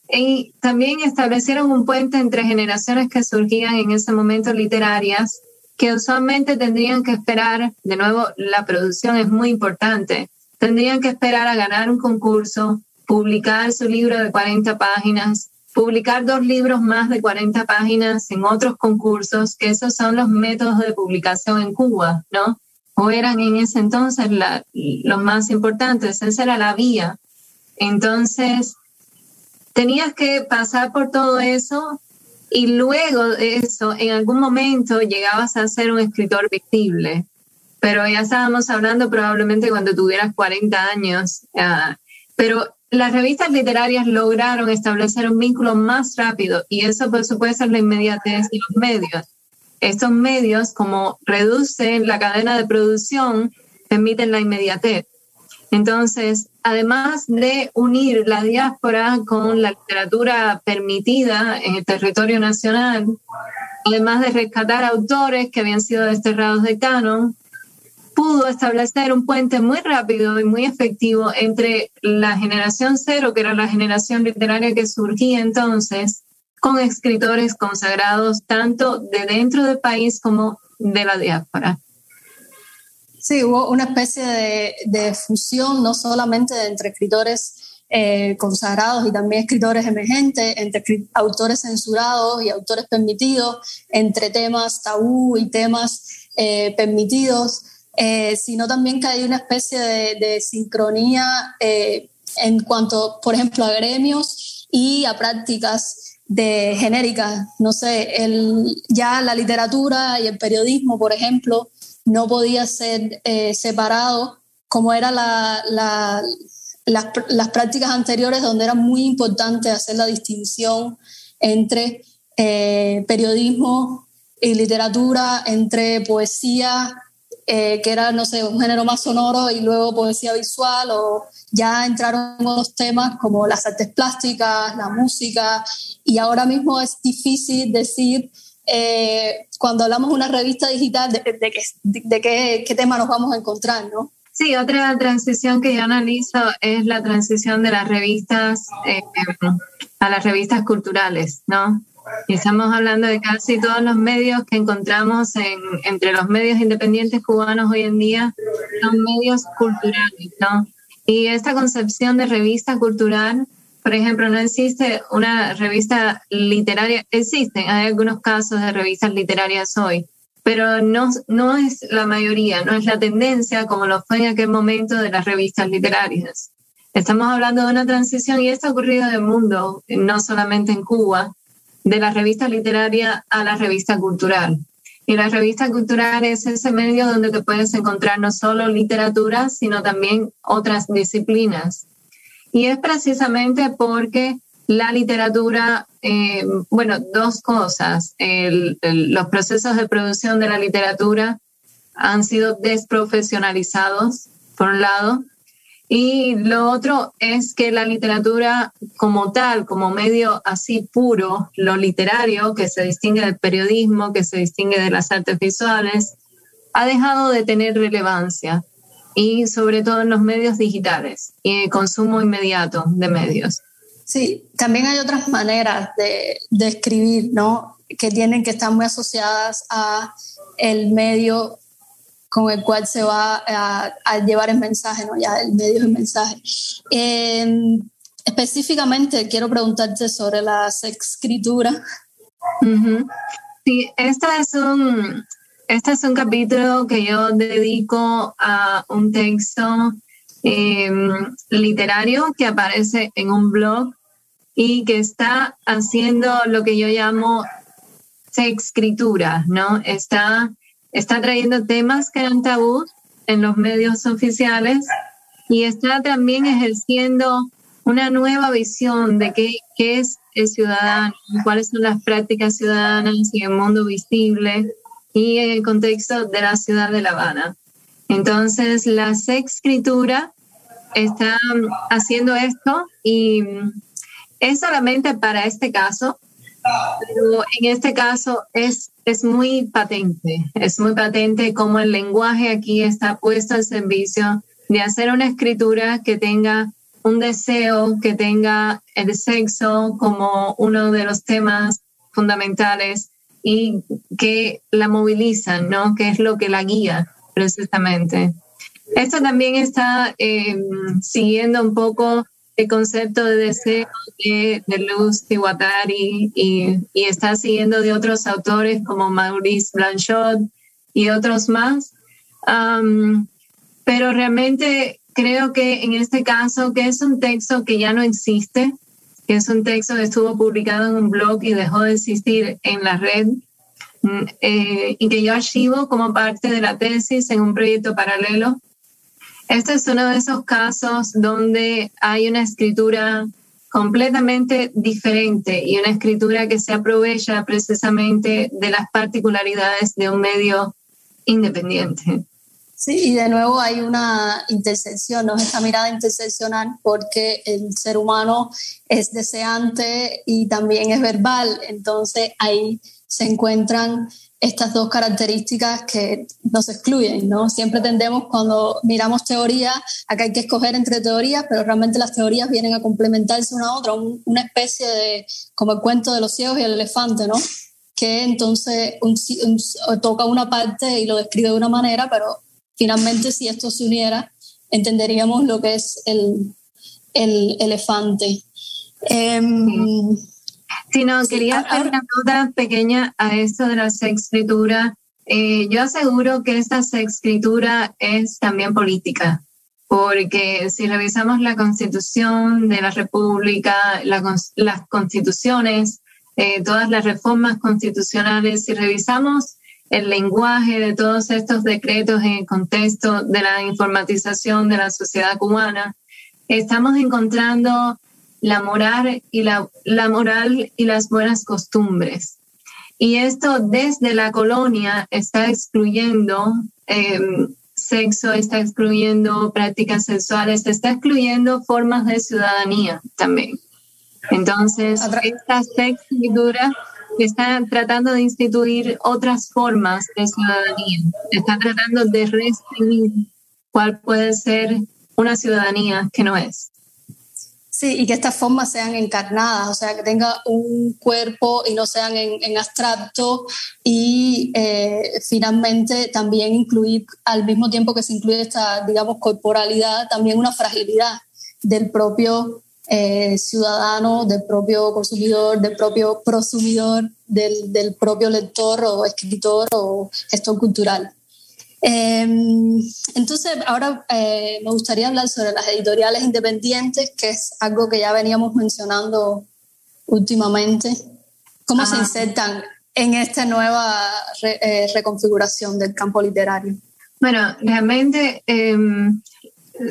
y también establecieron un puente entre generaciones que surgían en ese momento literarias que usualmente tendrían que esperar, de nuevo, la producción es muy importante, tendrían que esperar a ganar un concurso, publicar su libro de 40 páginas, publicar dos libros más de 40 páginas en otros concursos, que esos son los métodos de publicación en Cuba, ¿no? O eran en ese entonces los más importantes, esa era la vía. Entonces, tenías que pasar por todo eso y luego de eso, en algún momento llegabas a ser un escritor visible. Pero ya estábamos hablando probablemente cuando tuvieras 40 años. Pero las revistas literarias lograron establecer un vínculo más rápido y eso por supuesto es la inmediatez de los medios. Estos medios, como reducen la cadena de producción, permiten la inmediatez. Entonces, además de unir la diáspora con la literatura permitida en el territorio nacional, además de rescatar autores que habían sido desterrados de canon, pudo establecer un puente muy rápido y muy efectivo entre la generación cero, que era la generación literaria que surgía entonces, con escritores consagrados tanto de dentro del país como de la diáspora.
Sí, hubo una especie de, fusión, no solamente entre escritores eh, consagrados y también escritores emergentes, entre autores censurados y autores permitidos, entre temas tabú y temas eh, permitidos, eh, sino también que hay una especie de, sincronía en cuanto, por ejemplo, a gremios y a prácticas de genéricas. No sé, el, ya la literatura y el periodismo, por ejemplo, no podía ser eh, separado como eran la, las, prácticas anteriores donde era muy importante hacer la distinción entre eh, periodismo y literatura, entre poesía, eh, que era, no sé, un género más sonoro, y luego poesía visual, o ya entraron los temas como las artes plásticas, la música, y ahora mismo es difícil decir eh, cuando hablamos de una revista digital, de, de, qué, tema nos vamos a encontrar, ¿no?
Sí, otra transición que yo analizo es la transición de las revistas eh, a las revistas culturales, ¿no? Y estamos hablando de casi todos los medios que encontramos en, entre los medios independientes cubanos hoy en día, son medios culturales, ¿no? Y esta concepción de revista cultural por ejemplo, no existe una revista literaria, existen, hay algunos casos de revistas literarias hoy, pero no, no es la mayoría, no es la tendencia como lo fue en aquel momento de las revistas literarias. Estamos hablando de una transición y esto ha ocurrido en el mundo, no solamente en Cuba, de la revista literaria a la revista cultural. Y la revista cultural es ese medio donde te puedes encontrar no solo literatura, sino también otras disciplinas. Y es precisamente porque la literatura, eh, bueno, dos cosas. los procesos de producción de la literatura han sido desprofesionalizados, por un lado, y lo otro es que la literatura como tal, como medio así puro, lo literario, que se distingue del periodismo, que se distingue de las artes visuales, ha dejado de tener relevancia y sobre todo en los medios digitales y el consumo inmediato de medios.
Sí, también hay otras maneras de, de escribir, ¿no? Que tienen que estar muy asociadas a el medio con el cual se va a, llevar el mensaje, ¿no? ya el medio del mensaje. Em, específicamente quiero preguntarte sobre la escritura.
Sí, este es, un, este es un capítulo que yo dedico a un texto em, literario que aparece en un blog y que está haciendo lo que yo llamo escritura, ¿no? Está, está trayendo temas que eran tabú en los medios oficiales y está también ejerciendo una nueva visión de qué, qué es el ciudadano, cuáles son las prácticas ciudadanas en el mundo visible y en el contexto de la ciudad de La Habana. Entonces, la escritura está haciendo esto y es solamente para este caso, pero en este caso es, es muy patente, es muy patente cómo el lenguaje aquí está puesto al servicio de hacer una escritura que tenga un deseo, que tenga el sexo como uno de los temas fundamentales y que la movilizan, ¿no? Que es lo que la guía precisamente. Esto también está eh, siguiendo un poco el concepto de deseo de, de Luz Tiwatari y, y, está siguiendo de otros autores como Maurice Blanchot y otros más. pero realmente creo que en este caso, que es un texto que ya no existe, que es un texto que estuvo publicado en un blog y dejó de existir en la red, mm, eh, y que yo archivo como parte de la tesis en un proyecto paralelo este es uno de esos casos donde hay una escritura completamente diferente y una escritura que se aprovecha precisamente de las particularidades de un medio independiente.
Sí, y de nuevo hay una intersección, ¿no? esta mirada interseccional porque el ser humano es deseante y también es verbal, entonces ahí se encuentran estas dos características que nos excluyen, ¿no? Siempre tendemos cuando miramos teoría a que hay que escoger entre teorías, pero realmente las teorías vienen a complementarse una a otra, una especie de, como el cuento de los ciegos y el elefante, ¿no? Que entonces toca una parte y lo describe de una manera, pero finalmente si esto se uniera, entenderíamos lo que es el, el elefante. Em,
Sí, no, quería hacer una nota pequeña a esto de la escritura. Eh, yo aseguro que esta escritura es también política, porque si revisamos la constitución de la República, las constituciones, eh, todas las reformas constitucionales, si revisamos el lenguaje de todos estos decretos en el contexto de la informatización de la sociedad cubana, estamos encontrando la moral y, la, la moral y las buenas costumbres. Y esto desde la colonia está excluyendo em, sexo, está excluyendo prácticas sexuales, está excluyendo formas de ciudadanía también. Entonces, esta escritura está tratando de instituir otras formas de ciudadanía, está tratando de restringir cuál puede ser una ciudadanía que no es.
Sí, y que estas formas sean encarnadas, o sea, que tenga un cuerpo y no sean en, abstracto y eh, finalmente también incluir, al mismo tiempo que se incluye esta, digamos, corporalidad, también una fragilidad del propio eh, ciudadano, del propio consumidor, del propio prosumidor, del, del propio lector o escritor o gestor cultural. Em, entonces, ahora eh, me gustaría hablar sobre las editoriales independientes, que es algo que ya veníamos mencionando últimamente. ¿Cómo se insertan en esta nueva eh, reconfiguración del campo literario?
Bueno, realmente, em,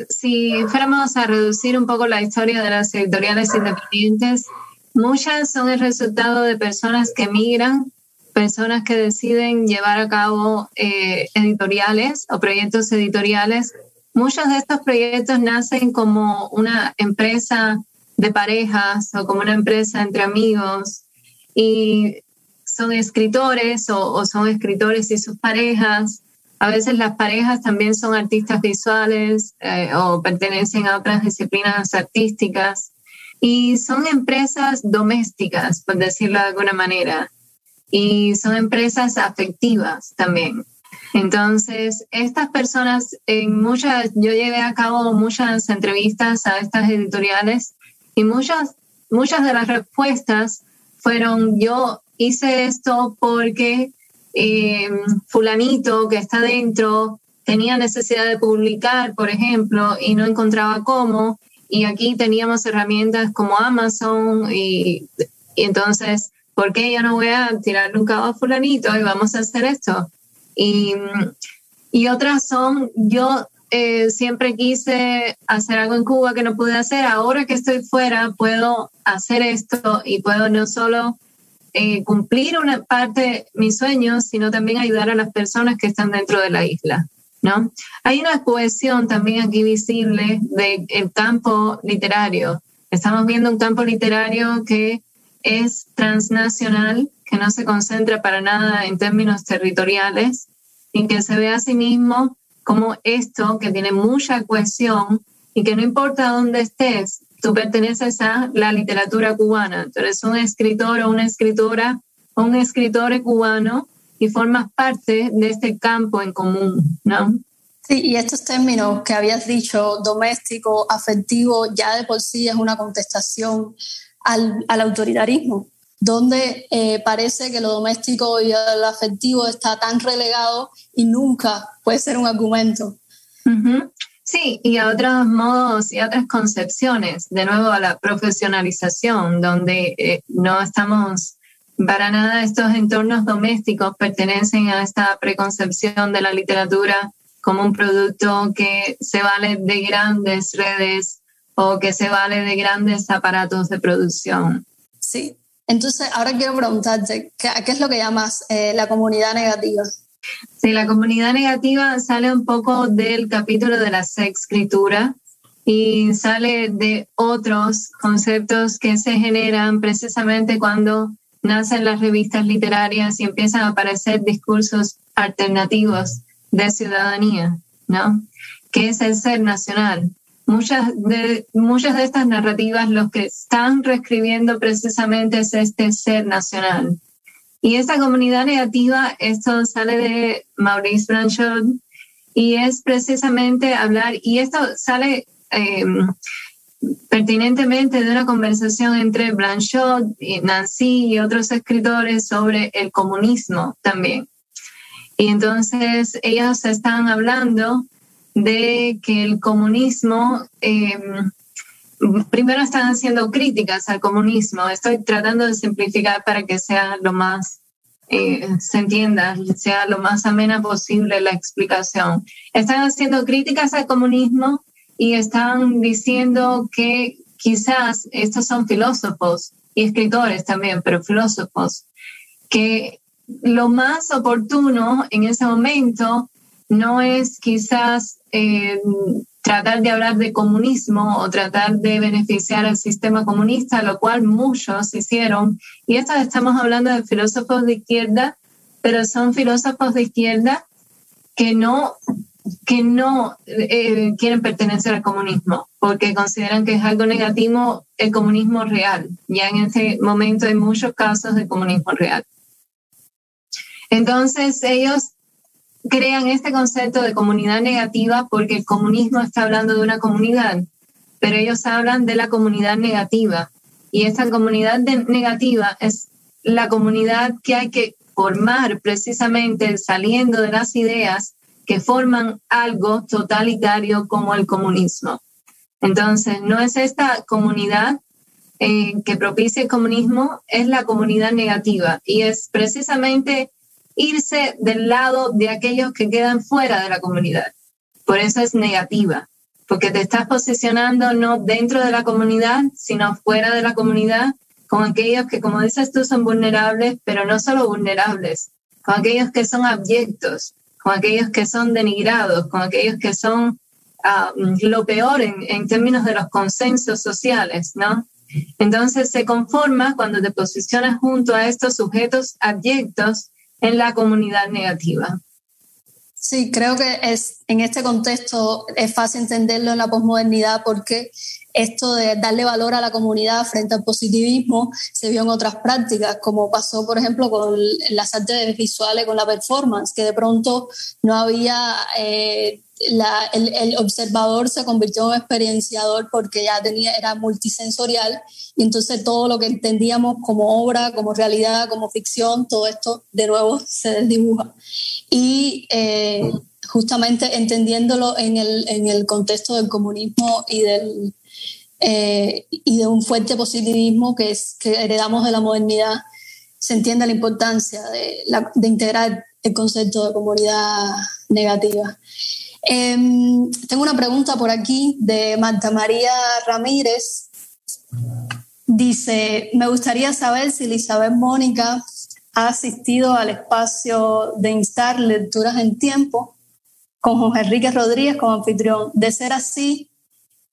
si fuéramos a reducir un poco la historia de las editoriales independientes, muchas son el resultado de personas que migran personas que deciden llevar a cabo eh, editoriales o proyectos editoriales. Muchos de estos proyectos nacen como una empresa de parejas o como una empresa entre amigos y son escritores o, son escritores y sus parejas. A veces las parejas también son artistas visuales eh, o pertenecen a otras disciplinas artísticas y son empresas domésticas, por decirlo de alguna manera y son empresas afectivas también. Entonces, estas personas, en muchas, yo llevé a cabo muchas entrevistas a estas editoriales y muchas, muchas de las respuestas fueron, yo hice esto porque eh, fulanito que está dentro tenía necesidad de publicar, por ejemplo, y no encontraba cómo, y aquí teníamos herramientas como Amazon, y, entonces, ¿por qué yo no voy a tirarle un cabo a fulanito y vamos a hacer esto? Y, y otras son, yo eh, siempre quise hacer algo en Cuba que no pude hacer, ahora que estoy fuera puedo hacer esto y puedo no solo eh, cumplir una parte de mis sueños, sino también ayudar a las personas que están dentro de la isla. ¿no? Hay una cohesión también aquí visible del campo literario. Estamos viendo un campo literario que es transnacional, que no se concentra para nada en términos territoriales y que se ve a sí mismo como esto que tiene mucha cohesión y que no importa dónde estés, tú perteneces a la literatura cubana. Tú eres un escritor o una escritora o un escritor cubano y formas parte de este campo en común, ¿no?
Sí, y estos términos que habías dicho, doméstico, afectivo, ya de por sí es una contestación al, al autoritarismo, donde eh, parece que lo doméstico y lo afectivo está tan relegado y nunca puede ser un argumento.
Sí, y a otros modos y otras concepciones, de nuevo a la profesionalización, donde eh, no estamos para nada estos entornos domésticos pertenecen a esta preconcepción de la literatura como un producto que se vale de grandes redes o que se vale de grandes aparatos de producción.
Sí, entonces ahora quiero preguntarte, ¿qué, qué es lo que llamas eh, la comunidad negativa?
Sí, la comunidad negativa sale un poco del capítulo de la escritura y sale de otros conceptos que se generan precisamente cuando nacen las revistas literarias y empiezan a aparecer discursos alternativos de ciudadanía, ¿no? Que es el ser nacional. Muchas de, muchas de estas narrativas lo que están reescribiendo precisamente es este ser nacional. Y esta comunidad negativa, esto sale de Maurice Blanchard y es precisamente hablar, y esto sale em, pertinentemente de una conversación entre Blanchard, y Nancy y otros escritores sobre el comunismo también. Y entonces ellos están hablando de que el comunismo, em, primero están haciendo críticas al comunismo. Estoy tratando de simplificar para que sea lo más, eh, se entienda, sea lo más amena posible la explicación. Están haciendo críticas al comunismo y están diciendo que quizás estos son filósofos y escritores también, pero filósofos, que lo más oportuno en ese momento no es quizás eh, tratar de hablar de comunismo o tratar de beneficiar al sistema comunista, lo cual muchos hicieron. Y esto estamos hablando de filósofos de izquierda, pero son filósofos de izquierda que no que no eh, quieren pertenecer al comunismo, porque consideran que es algo negativo el comunismo real. Ya en este momento hay muchos casos de comunismo real. Entonces ellos crean este concepto de comunidad negativa porque el comunismo está hablando de una comunidad, pero ellos hablan de la comunidad negativa. Y esta comunidad negativa es la comunidad que hay que formar precisamente saliendo de las ideas que forman algo totalitario como el comunismo. Entonces, no es esta comunidad eh, que propicia el comunismo, es la comunidad negativa y es precisamente irse del lado de aquellos que quedan fuera de la comunidad. Por eso es negativa, porque te estás posicionando no dentro de la comunidad, sino fuera de la comunidad, con aquellos que, como dices tú, son vulnerables, pero no solo vulnerables, con aquellos que son abyectos, con aquellos que son denigrados, con aquellos que son ah, lo peor en, en, términos de los consensos sociales, ¿no? Entonces se conforma cuando te posicionas junto a estos sujetos abyectos en la comunidad negativa.
Sí, creo que es en este contexto es fácil entenderlo en la posmodernidad porque esto de darle valor a la comunidad frente al positivismo se vio en otras prácticas, como pasó, por ejemplo, con las artes visuales, con la performance, que de pronto no había... Eh, el, observador se convirtió en experienciador porque ya tenía, era multisensorial y entonces todo lo que entendíamos como obra, como realidad, como ficción, todo esto de nuevo se desdibuja. Y eh, justamente entendiéndolo en el, en el contexto del comunismo y del, eh, y de un fuerte positivismo que, es, que heredamos de la modernidad, se entiende la importancia de, de integrar el concepto de comunidad negativa. Em, tengo una pregunta por aquí de Marta María Ramírez. Dice, me gustaría saber si Elizabeth Mónica ha asistido al espacio de instar lecturas en tiempo con José Enrique Rodríguez como anfitrión. De ser así,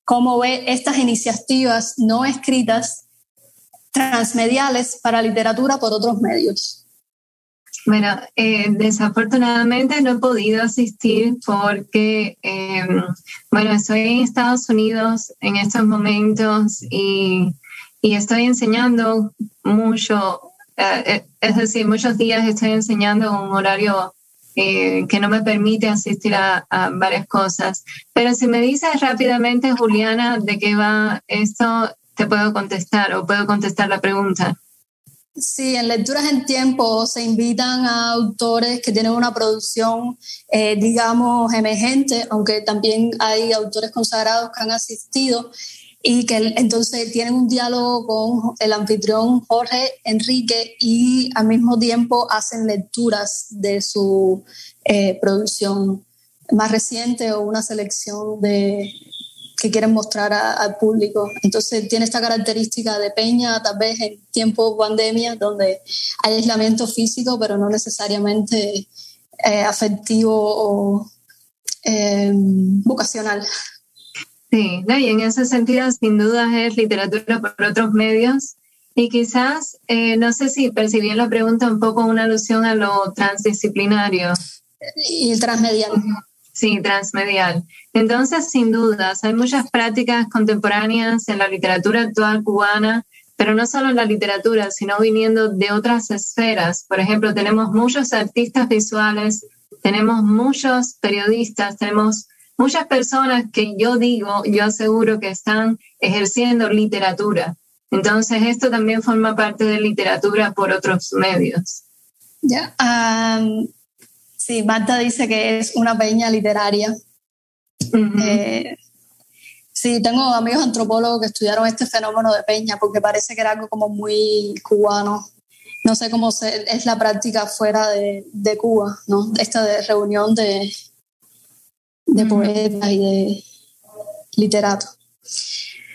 ¿cómo ve estas iniciativas no escritas transmediales para literatura por otros medios?
Bueno, eh, desafortunadamente no he podido asistir porque, em, bueno, estoy en Estados Unidos en estos momentos y, estoy enseñando mucho, eh, eh, es decir, muchos días estoy enseñando un horario que no me permite asistir a, a, varias cosas. Pero si me dices rápidamente, Juliana, de qué va esto, te puedo contestar o puedo contestar la pregunta.
Sí, en Lecturas en Tiempo se invitan a autores que tienen una producción, eh, digamos, emergente, aunque también hay autores consagrados que han asistido y que entonces tienen un diálogo con el anfitrión Jorge Enrique y al mismo tiempo hacen lecturas de su eh, producción más reciente o una selección de, que quieren mostrar al público. Entonces tiene esta característica de peña, tal vez en tiempo pandemia, donde hay aislamiento físico, pero no necesariamente eh, afectivo o eh, vocacional.
Sí, y en ese sentido, sin duda, es literatura por otros medios. Y quizás, eh, no sé si percibí la pregunta un poco una alusión a lo transdisciplinario.
Y el transmedial.
Sí, transmedial. Entonces, sin dudas, hay muchas prácticas contemporáneas en la literatura actual cubana, pero no solo en la literatura, sino viniendo de otras esferas. Por ejemplo, tenemos muchos artistas visuales, tenemos muchos periodistas, tenemos muchas personas que yo digo, yo aseguro que están ejerciendo literatura. Entonces, esto también forma parte de literatura por otros medios.
Ya, sí, Marta dice que es una peña literaria eh, sí, tengo amigos antropólogos que estudiaron este fenómeno de peña porque parece que era algo como muy cubano. No sé cómo es la práctica fuera de, Cuba, ¿no? Esta de reunión de, de poetas y de literatos.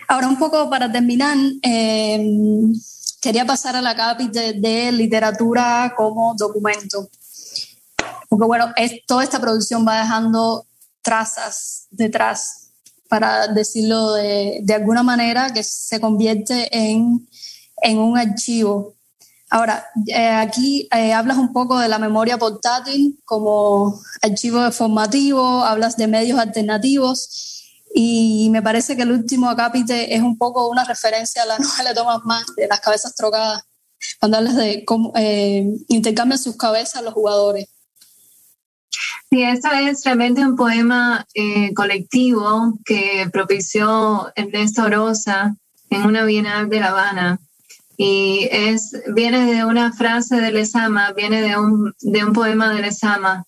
Ahora, un poco para terminar, em, quería pasar a la cápita de literatura como documento. Porque, bueno, es, toda esta producción va dejando trazas detrás, para decirlo de, alguna manera, que se convierte en, un archivo. Ahora, eh, aquí eh, hablas un poco de la memoria portátil como archivo formativo, hablas de medios alternativos y me parece que el último acápite es un poco una referencia a la novela de Thomas Mann, de las cabezas trocadas, cuando hablas de cómo eh, intercambian sus cabezas los jugadores.
Sí, esto es realmente un poema eh, colectivo que propició Ernesto Rosa en una Bienal de La Habana. Y es, viene de una frase de Lezama, viene de un, de un poema de Lezama.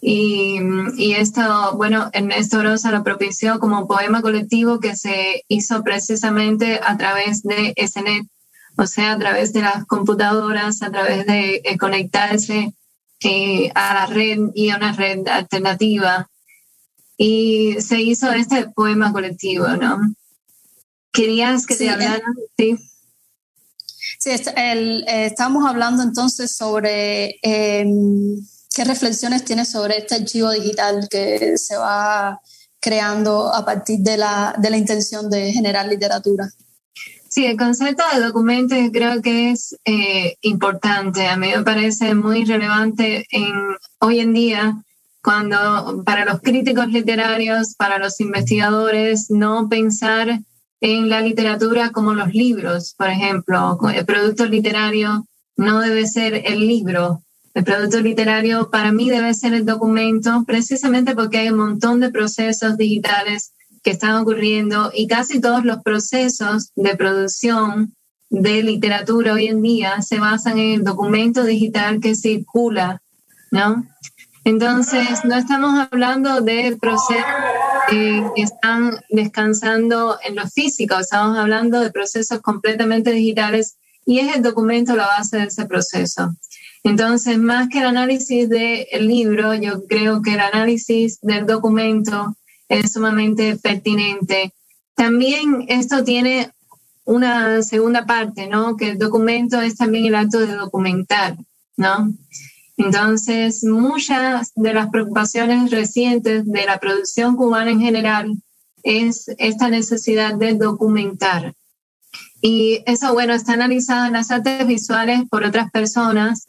Y, y esto, bueno, Ernesto Rosa lo propició como poema colectivo que se hizo precisamente a través de SNET, o sea, a través de las computadoras, a través de conectarse eh, a la red y a una red alternativa. Y se hizo este poema colectivo, ¿no? ¿Querías que te hablara? Sí.
Sí, el, eh, estamos hablando entonces sobre em, qué reflexiones tienes sobre este archivo digital que se va creando a partir de la, de la intención de generar literatura.
Sí, el concepto de documento creo que es eh, importante. A mí me parece muy relevante en, hoy en día cuando para los críticos literarios, para los investigadores, no pensar en la literatura como los libros, por ejemplo. El producto literario no debe ser el libro. El producto literario para mí debe ser el documento, precisamente porque hay un montón de procesos digitales que están ocurriendo y casi todos los procesos de producción de literatura hoy en día se basan en el documento digital que circula, ¿no? Entonces, no estamos hablando de procesos eh, que están descansando en lo físico, estamos hablando de procesos completamente digitales y es el documento la base de ese proceso. Entonces, más que el análisis del libro, yo creo que el análisis del documento es sumamente pertinente. También esto tiene una segunda parte, ¿no? Que el documento es también el acto de documentar, ¿no? Entonces, muchas de las preocupaciones recientes de la producción cubana en general es esta necesidad de documentar. Y eso, bueno, está analizado en las artes visuales por otras personas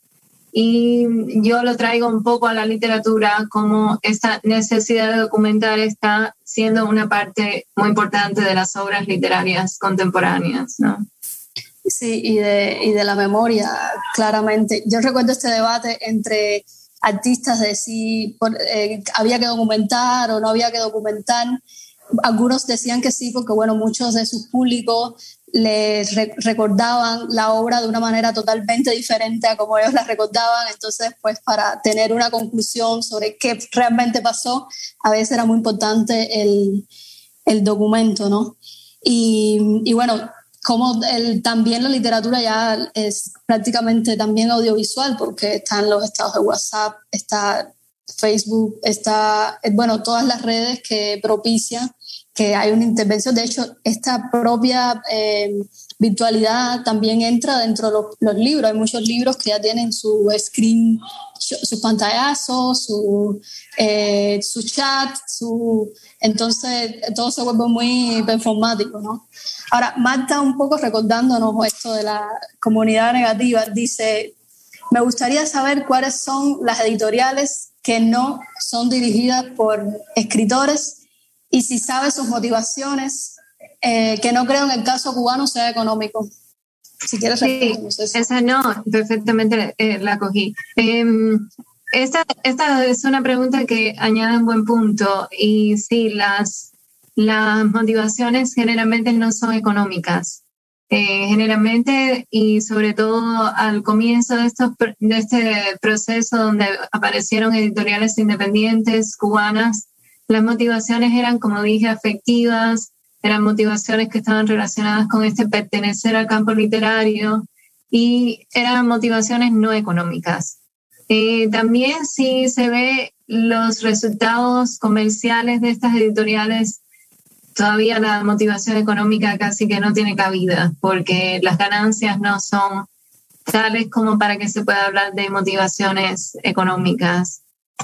y yo lo traigo un poco a la literatura como esta necesidad de documentar está siendo una parte muy importante de las obras literarias contemporáneas, ¿no?
Sí, y de, y de la memoria, claramente. Yo recuerdo este debate entre artistas de si eh, había que documentar o no había que documentar. Algunos decían que sí, porque bueno, muchos de sus públicos les recordaban la obra de una manera totalmente diferente a como ellos la recordaban. Entonces, pues para tener una conclusión sobre qué realmente pasó, a veces era muy importante el, el documento, ¿no? Y, y bueno, como el, también la literatura ya es prácticamente también audiovisual, porque están los estados de WhatsApp, está Facebook, está, bueno, todas las redes que propician que hay una intervención. De hecho, esta propia eh, virtualidad también entra dentro de los, libros. Hay muchos libros que ya tienen su screen, sus pantallazos, su, eh, su chat, su, entonces todo se vuelve muy performático, ¿no? Ahora, Marta, un poco recordándonos esto de la comunidad negativa, dice, me gustaría saber cuáles son las editoriales que no son dirigidas por escritores y si sabe sus motivaciones, eh, que no creo en el caso cubano sea económico.
Si quieres, sí, esa no, perfectamente eh, la cogí. Em, esta, esta es una pregunta que añade un buen punto y sí, las, las motivaciones generalmente no son económicas. Eh, generalmente y sobre todo al comienzo de, estos, de este proceso donde aparecieron editoriales independientes cubanas, las motivaciones eran, como dije, afectivas, eran motivaciones que estaban relacionadas con este pertenecer al campo literario y eran motivaciones no económicas. Eh, también si se ve los resultados comerciales de estas editoriales, todavía la motivación económica casi que no tiene cabida, porque las ganancias no son tales como para que se pueda hablar de motivaciones económicas.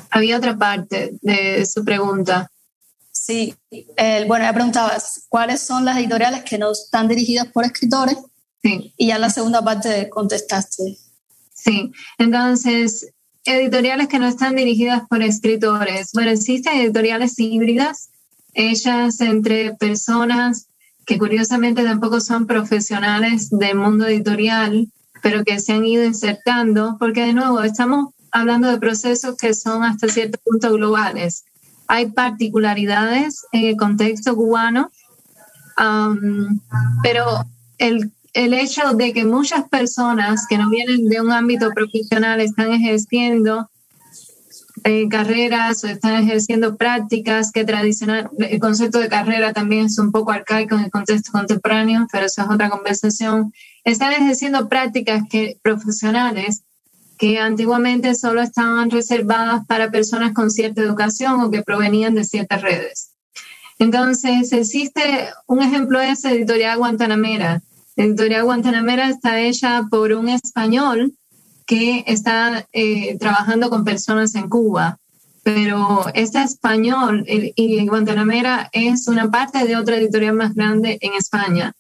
Había otra parte de su pregunta.
Sí, bueno, ya preguntabas cuáles son las editoriales que no están dirigidas por escritores. Sí. Y ya la segunda parte contestaste.
Sí, entonces, editoriales que no están dirigidas por escritores. Bueno, existen editoriales híbridas, ellas entre personas que curiosamente tampoco son profesionales del mundo editorial, pero que se han ido insertando, porque de nuevo estamos hablando de procesos que son hasta cierto punto globales. Hay particularidades en el contexto cubano, pero el, el hecho de que muchas personas que no vienen de un ámbito profesional están ejerciendo eh, carreras o están ejerciendo prácticas que tradicional, el concepto de carrera también es un poco arcaico en el contexto contemporáneo, pero eso es otra conversación. Están ejerciendo prácticas que, profesionales que antiguamente solo estaban reservadas para personas con cierta educación o que provenían de ciertas redes. Entonces, existe un ejemplo de esa editorial Guantanamera. Editorial Guantanamera está hecha por un español que está eh, trabajando con personas en Cuba. Pero este español y Guantanamera es una parte de otra editorial más grande en España.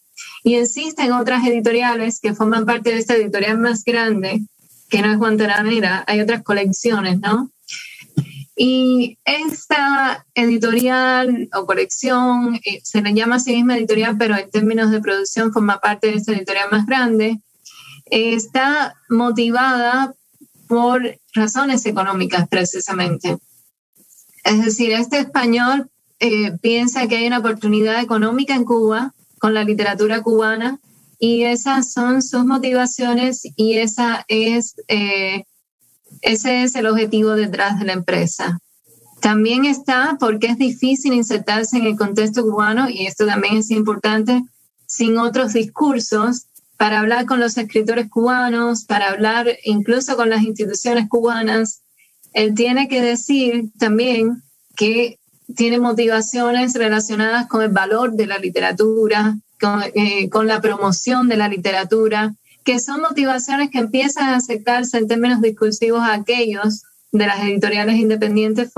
Y existen otras editoriales que forman parte de esta editorial más grande que no es Guantanamera, hay otras colecciones, ¿no? Y esta editorial o colección, eh, se le llama así misma editorial, pero en términos de producción forma parte de esta editorial más grande, está motivada por razones económicas precisamente. Es decir, este español eh, piensa que hay una oportunidad económica en Cuba con la literatura cubana y esas son sus motivaciones y esa es eh, ese es el objetivo detrás de la empresa. También está porque es difícil insertarse en el contexto cubano, y esto también es importante, sin otros discursos, para hablar con los escritores cubanos, para hablar incluso con las instituciones cubanas. Él tiene que decir también que tiene motivaciones relacionadas con el valor de la literatura, con, eh, con la promoción de la literatura, que son motivaciones que empiezan a aceptarse en términos discursivos a aquellos de las editoriales independientes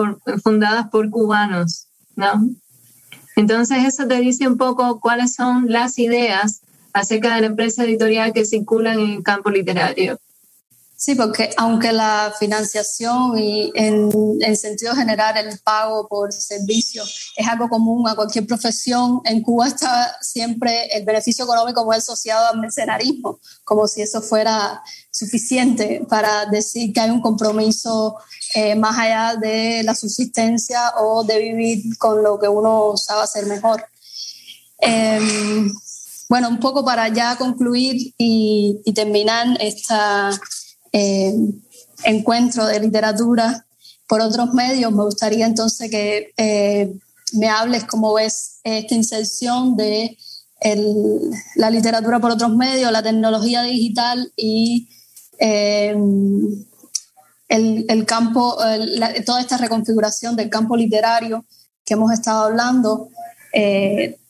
fundadas por cubanos, ¿no? Entonces eso te dice un poco cuáles son las ideas acerca de la empresa editorial que circulan en el campo literario.
Sí, porque aunque la financiación y en, sentido general el pago por servicio es algo común a cualquier profesión, en Cuba está siempre el beneficio económico muy asociado al mercenarismo, como si eso fuera suficiente para decir que hay un compromiso eh, más allá de la subsistencia o de vivir con lo que uno sabe hacer mejor. Em, bueno, un poco para ya concluir y, y terminar esta eh, encuentro de literatura por otros medios, me gustaría entonces que eh, me hables cómo ves esta inserción de la literatura por otros medios, la tecnología digital y eh, el, campo, toda esta reconfiguración del campo literario que hemos estado hablando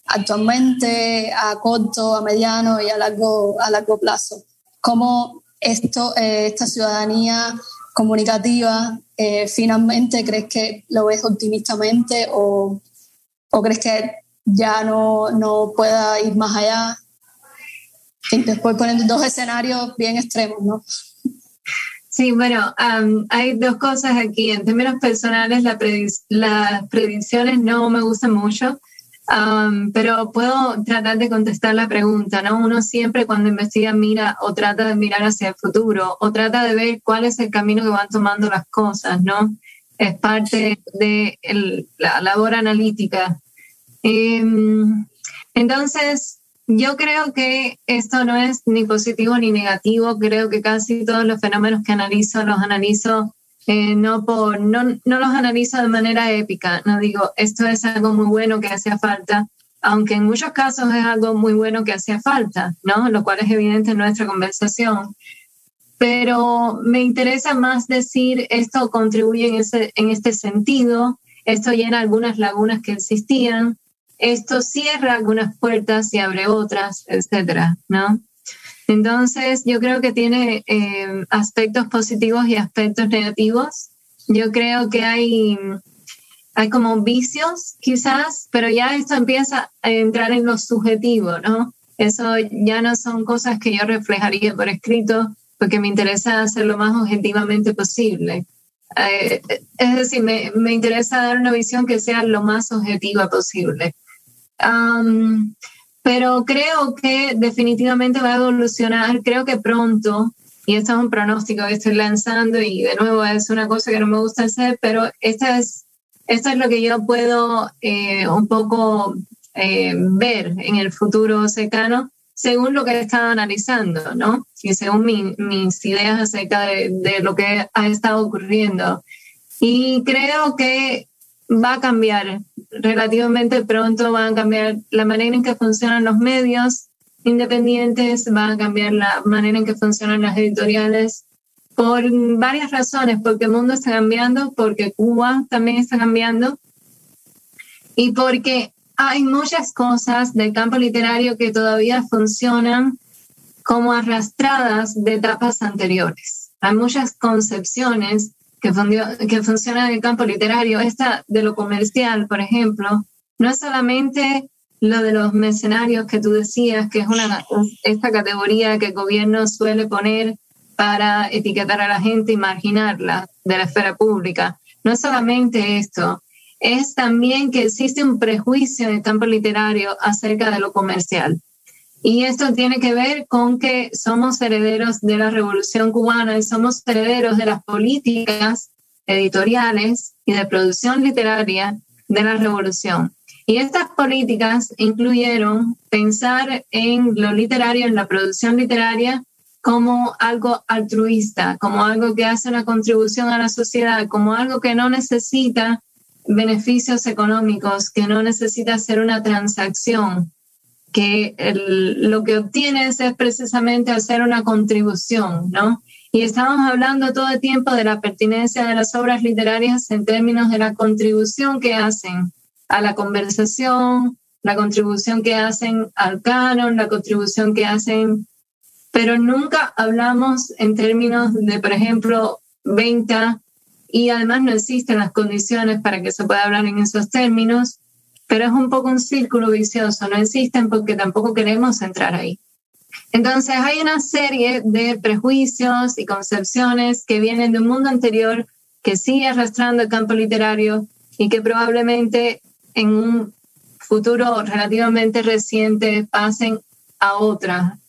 actualmente a corto, a mediano y a largo, a largo plazo. ¿Cómo esto, eh, esta ciudadanía comunicativa, eh, finalmente crees que lo ves optimistamente o, o crees que ya no, no, pueda ir más allá? Después poniendo dos escenarios bien extremos, ¿no?
Sí, bueno, hay dos cosas aquí. En términos personales, la las predicciones no me gustan mucho pero puedo tratar de contestar la pregunta, ¿no? Uno siempre cuando investiga mira o trata de mirar hacia el futuro o trata de ver cuál es el camino que van tomando las cosas, ¿no? Es parte de la labor analítica. Em, entonces, yo creo que esto no es ni positivo ni negativo. Creo que casi todos los fenómenos que analizo los analizo eh, no, por, no, no los analizo de manera épica, no digo, esto es algo muy bueno que hacía falta, aunque en muchos casos es algo muy bueno que hacía falta, ¿no? Lo cual es evidente en nuestra conversación. Pero me interesa más decir, esto contribuye en, ese, en este sentido, esto llena algunas lagunas que existían, esto cierra algunas puertas y abre otras, etcétera, ¿no? Entonces, yo creo que tiene eh, aspectos positivos y aspectos negativos. Yo creo que hay, hay como vicios quizás, pero ya esto empieza a entrar en lo subjetivo, ¿no? Eso ya no son cosas que yo reflejaría por escrito porque me interesa hacer lo más objetivamente posible. Eh, es decir, me, me, interesa dar una visión que sea lo más objetiva posible. Um, pero creo que definitivamente va a evolucionar, creo que pronto, y esto es un pronóstico que estoy lanzando y de nuevo es una cosa que no me gusta hacer, pero esta es, esto es lo que yo puedo eh, un poco eh, ver en el futuro cercano según lo que he estado analizando, ¿no? Y según mis ideas acerca de, de lo que ha estado ocurriendo. Y creo que va a cambiar relativamente pronto, va a cambiar la manera en que funcionan los medios independientes, va a cambiar la manera en que funcionan las editoriales por varias razones, porque el mundo está cambiando, porque Cuba también está cambiando y porque hay muchas cosas del campo literario que todavía funcionan como arrastradas de etapas anteriores. Hay muchas concepciones que, funciona en el campo literario. Esta de lo comercial, por ejemplo, no es solamente lo de los mercenarios que tú decías, que es una, esta categoría que el gobierno suele poner para etiquetar a la gente y marginarla de la esfera pública. no solamente esto, es también que existe un prejuicio en el campo literario acerca de lo comercial. Y esto tiene que ver con que somos herederos de la revolución cubana y somos herederos de las políticas editoriales y de producción literaria de la revolución. Y estas políticas incluyeron pensar en lo literario, en la producción literaria, como algo altruista, como algo que hace una contribución a la sociedad, como algo que no necesita beneficios económicos, que no necesita hacer una transacción, que lo que obtienes es precisamente hacer una contribución, ¿no? Y estamos hablando todo el tiempo de la pertinencia de las obras literarias en términos de la contribución que hacen a la conversación, la contribución que hacen al canon, la contribución que hacen, pero nunca hablamos en términos de, por ejemplo, venta y además no existen las condiciones para que se pueda hablar en esos términos, pero es un poco un círculo vicioso, no existen porque tampoco queremos entrar ahí. Entonces hay una serie de prejuicios y concepciones que vienen de un mundo anterior que sigue arrastrando el campo literario y que probablemente en un futuro relativamente reciente pasen a otra,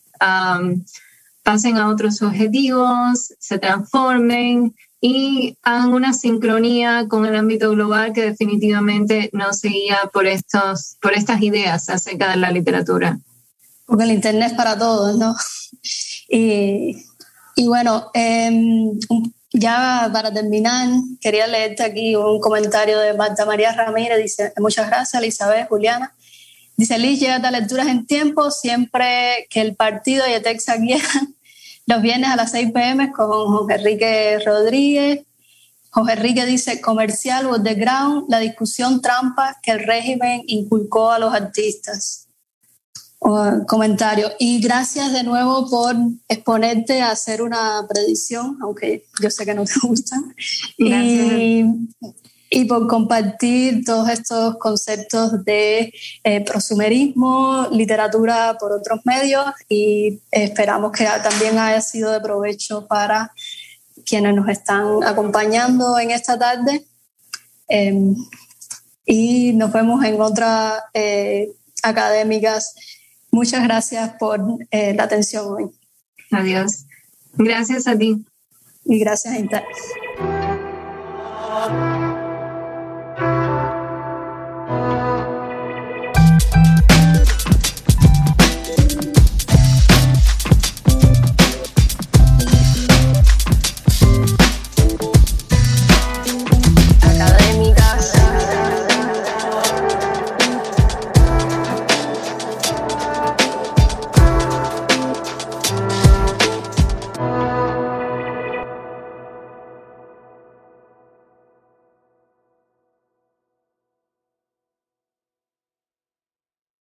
pasen a otros objetivos, se transformen y hagan una sincronía con el ámbito global que definitivamente no seguía por, estos, por estas ideas acerca de la literatura.
Porque el Internet es para todos, ¿no? Y, y bueno, eh, ya para terminar, quería leerte aquí un comentario de Marta María Ramírez. Dice, muchas gracias, Elizabeth, Juliana. Dice, Liz, llega a lecturas en tiempo, siempre que el partido y ETEXA quieran. Los viernes a las 6 pm con José Enrique Rodríguez. José Enrique dice, comercial o the ground, la discusión trampa que el régimen inculcó a los artistas comentario. Y gracias de nuevo por exponerte a hacer una predicción, aunque yo sé que no te gustan. Y, y, por compartir todos estos conceptos de eh, prosumerismo, literatura por otros medios y esperamos que también haya sido de provecho para quienes nos están acompañando en esta tarde. Em, y nos vemos en otras eh, académicas Muchas gracias por eh, la atención hoy.
Adiós. Gracias a ti.
Y gracias a Inter.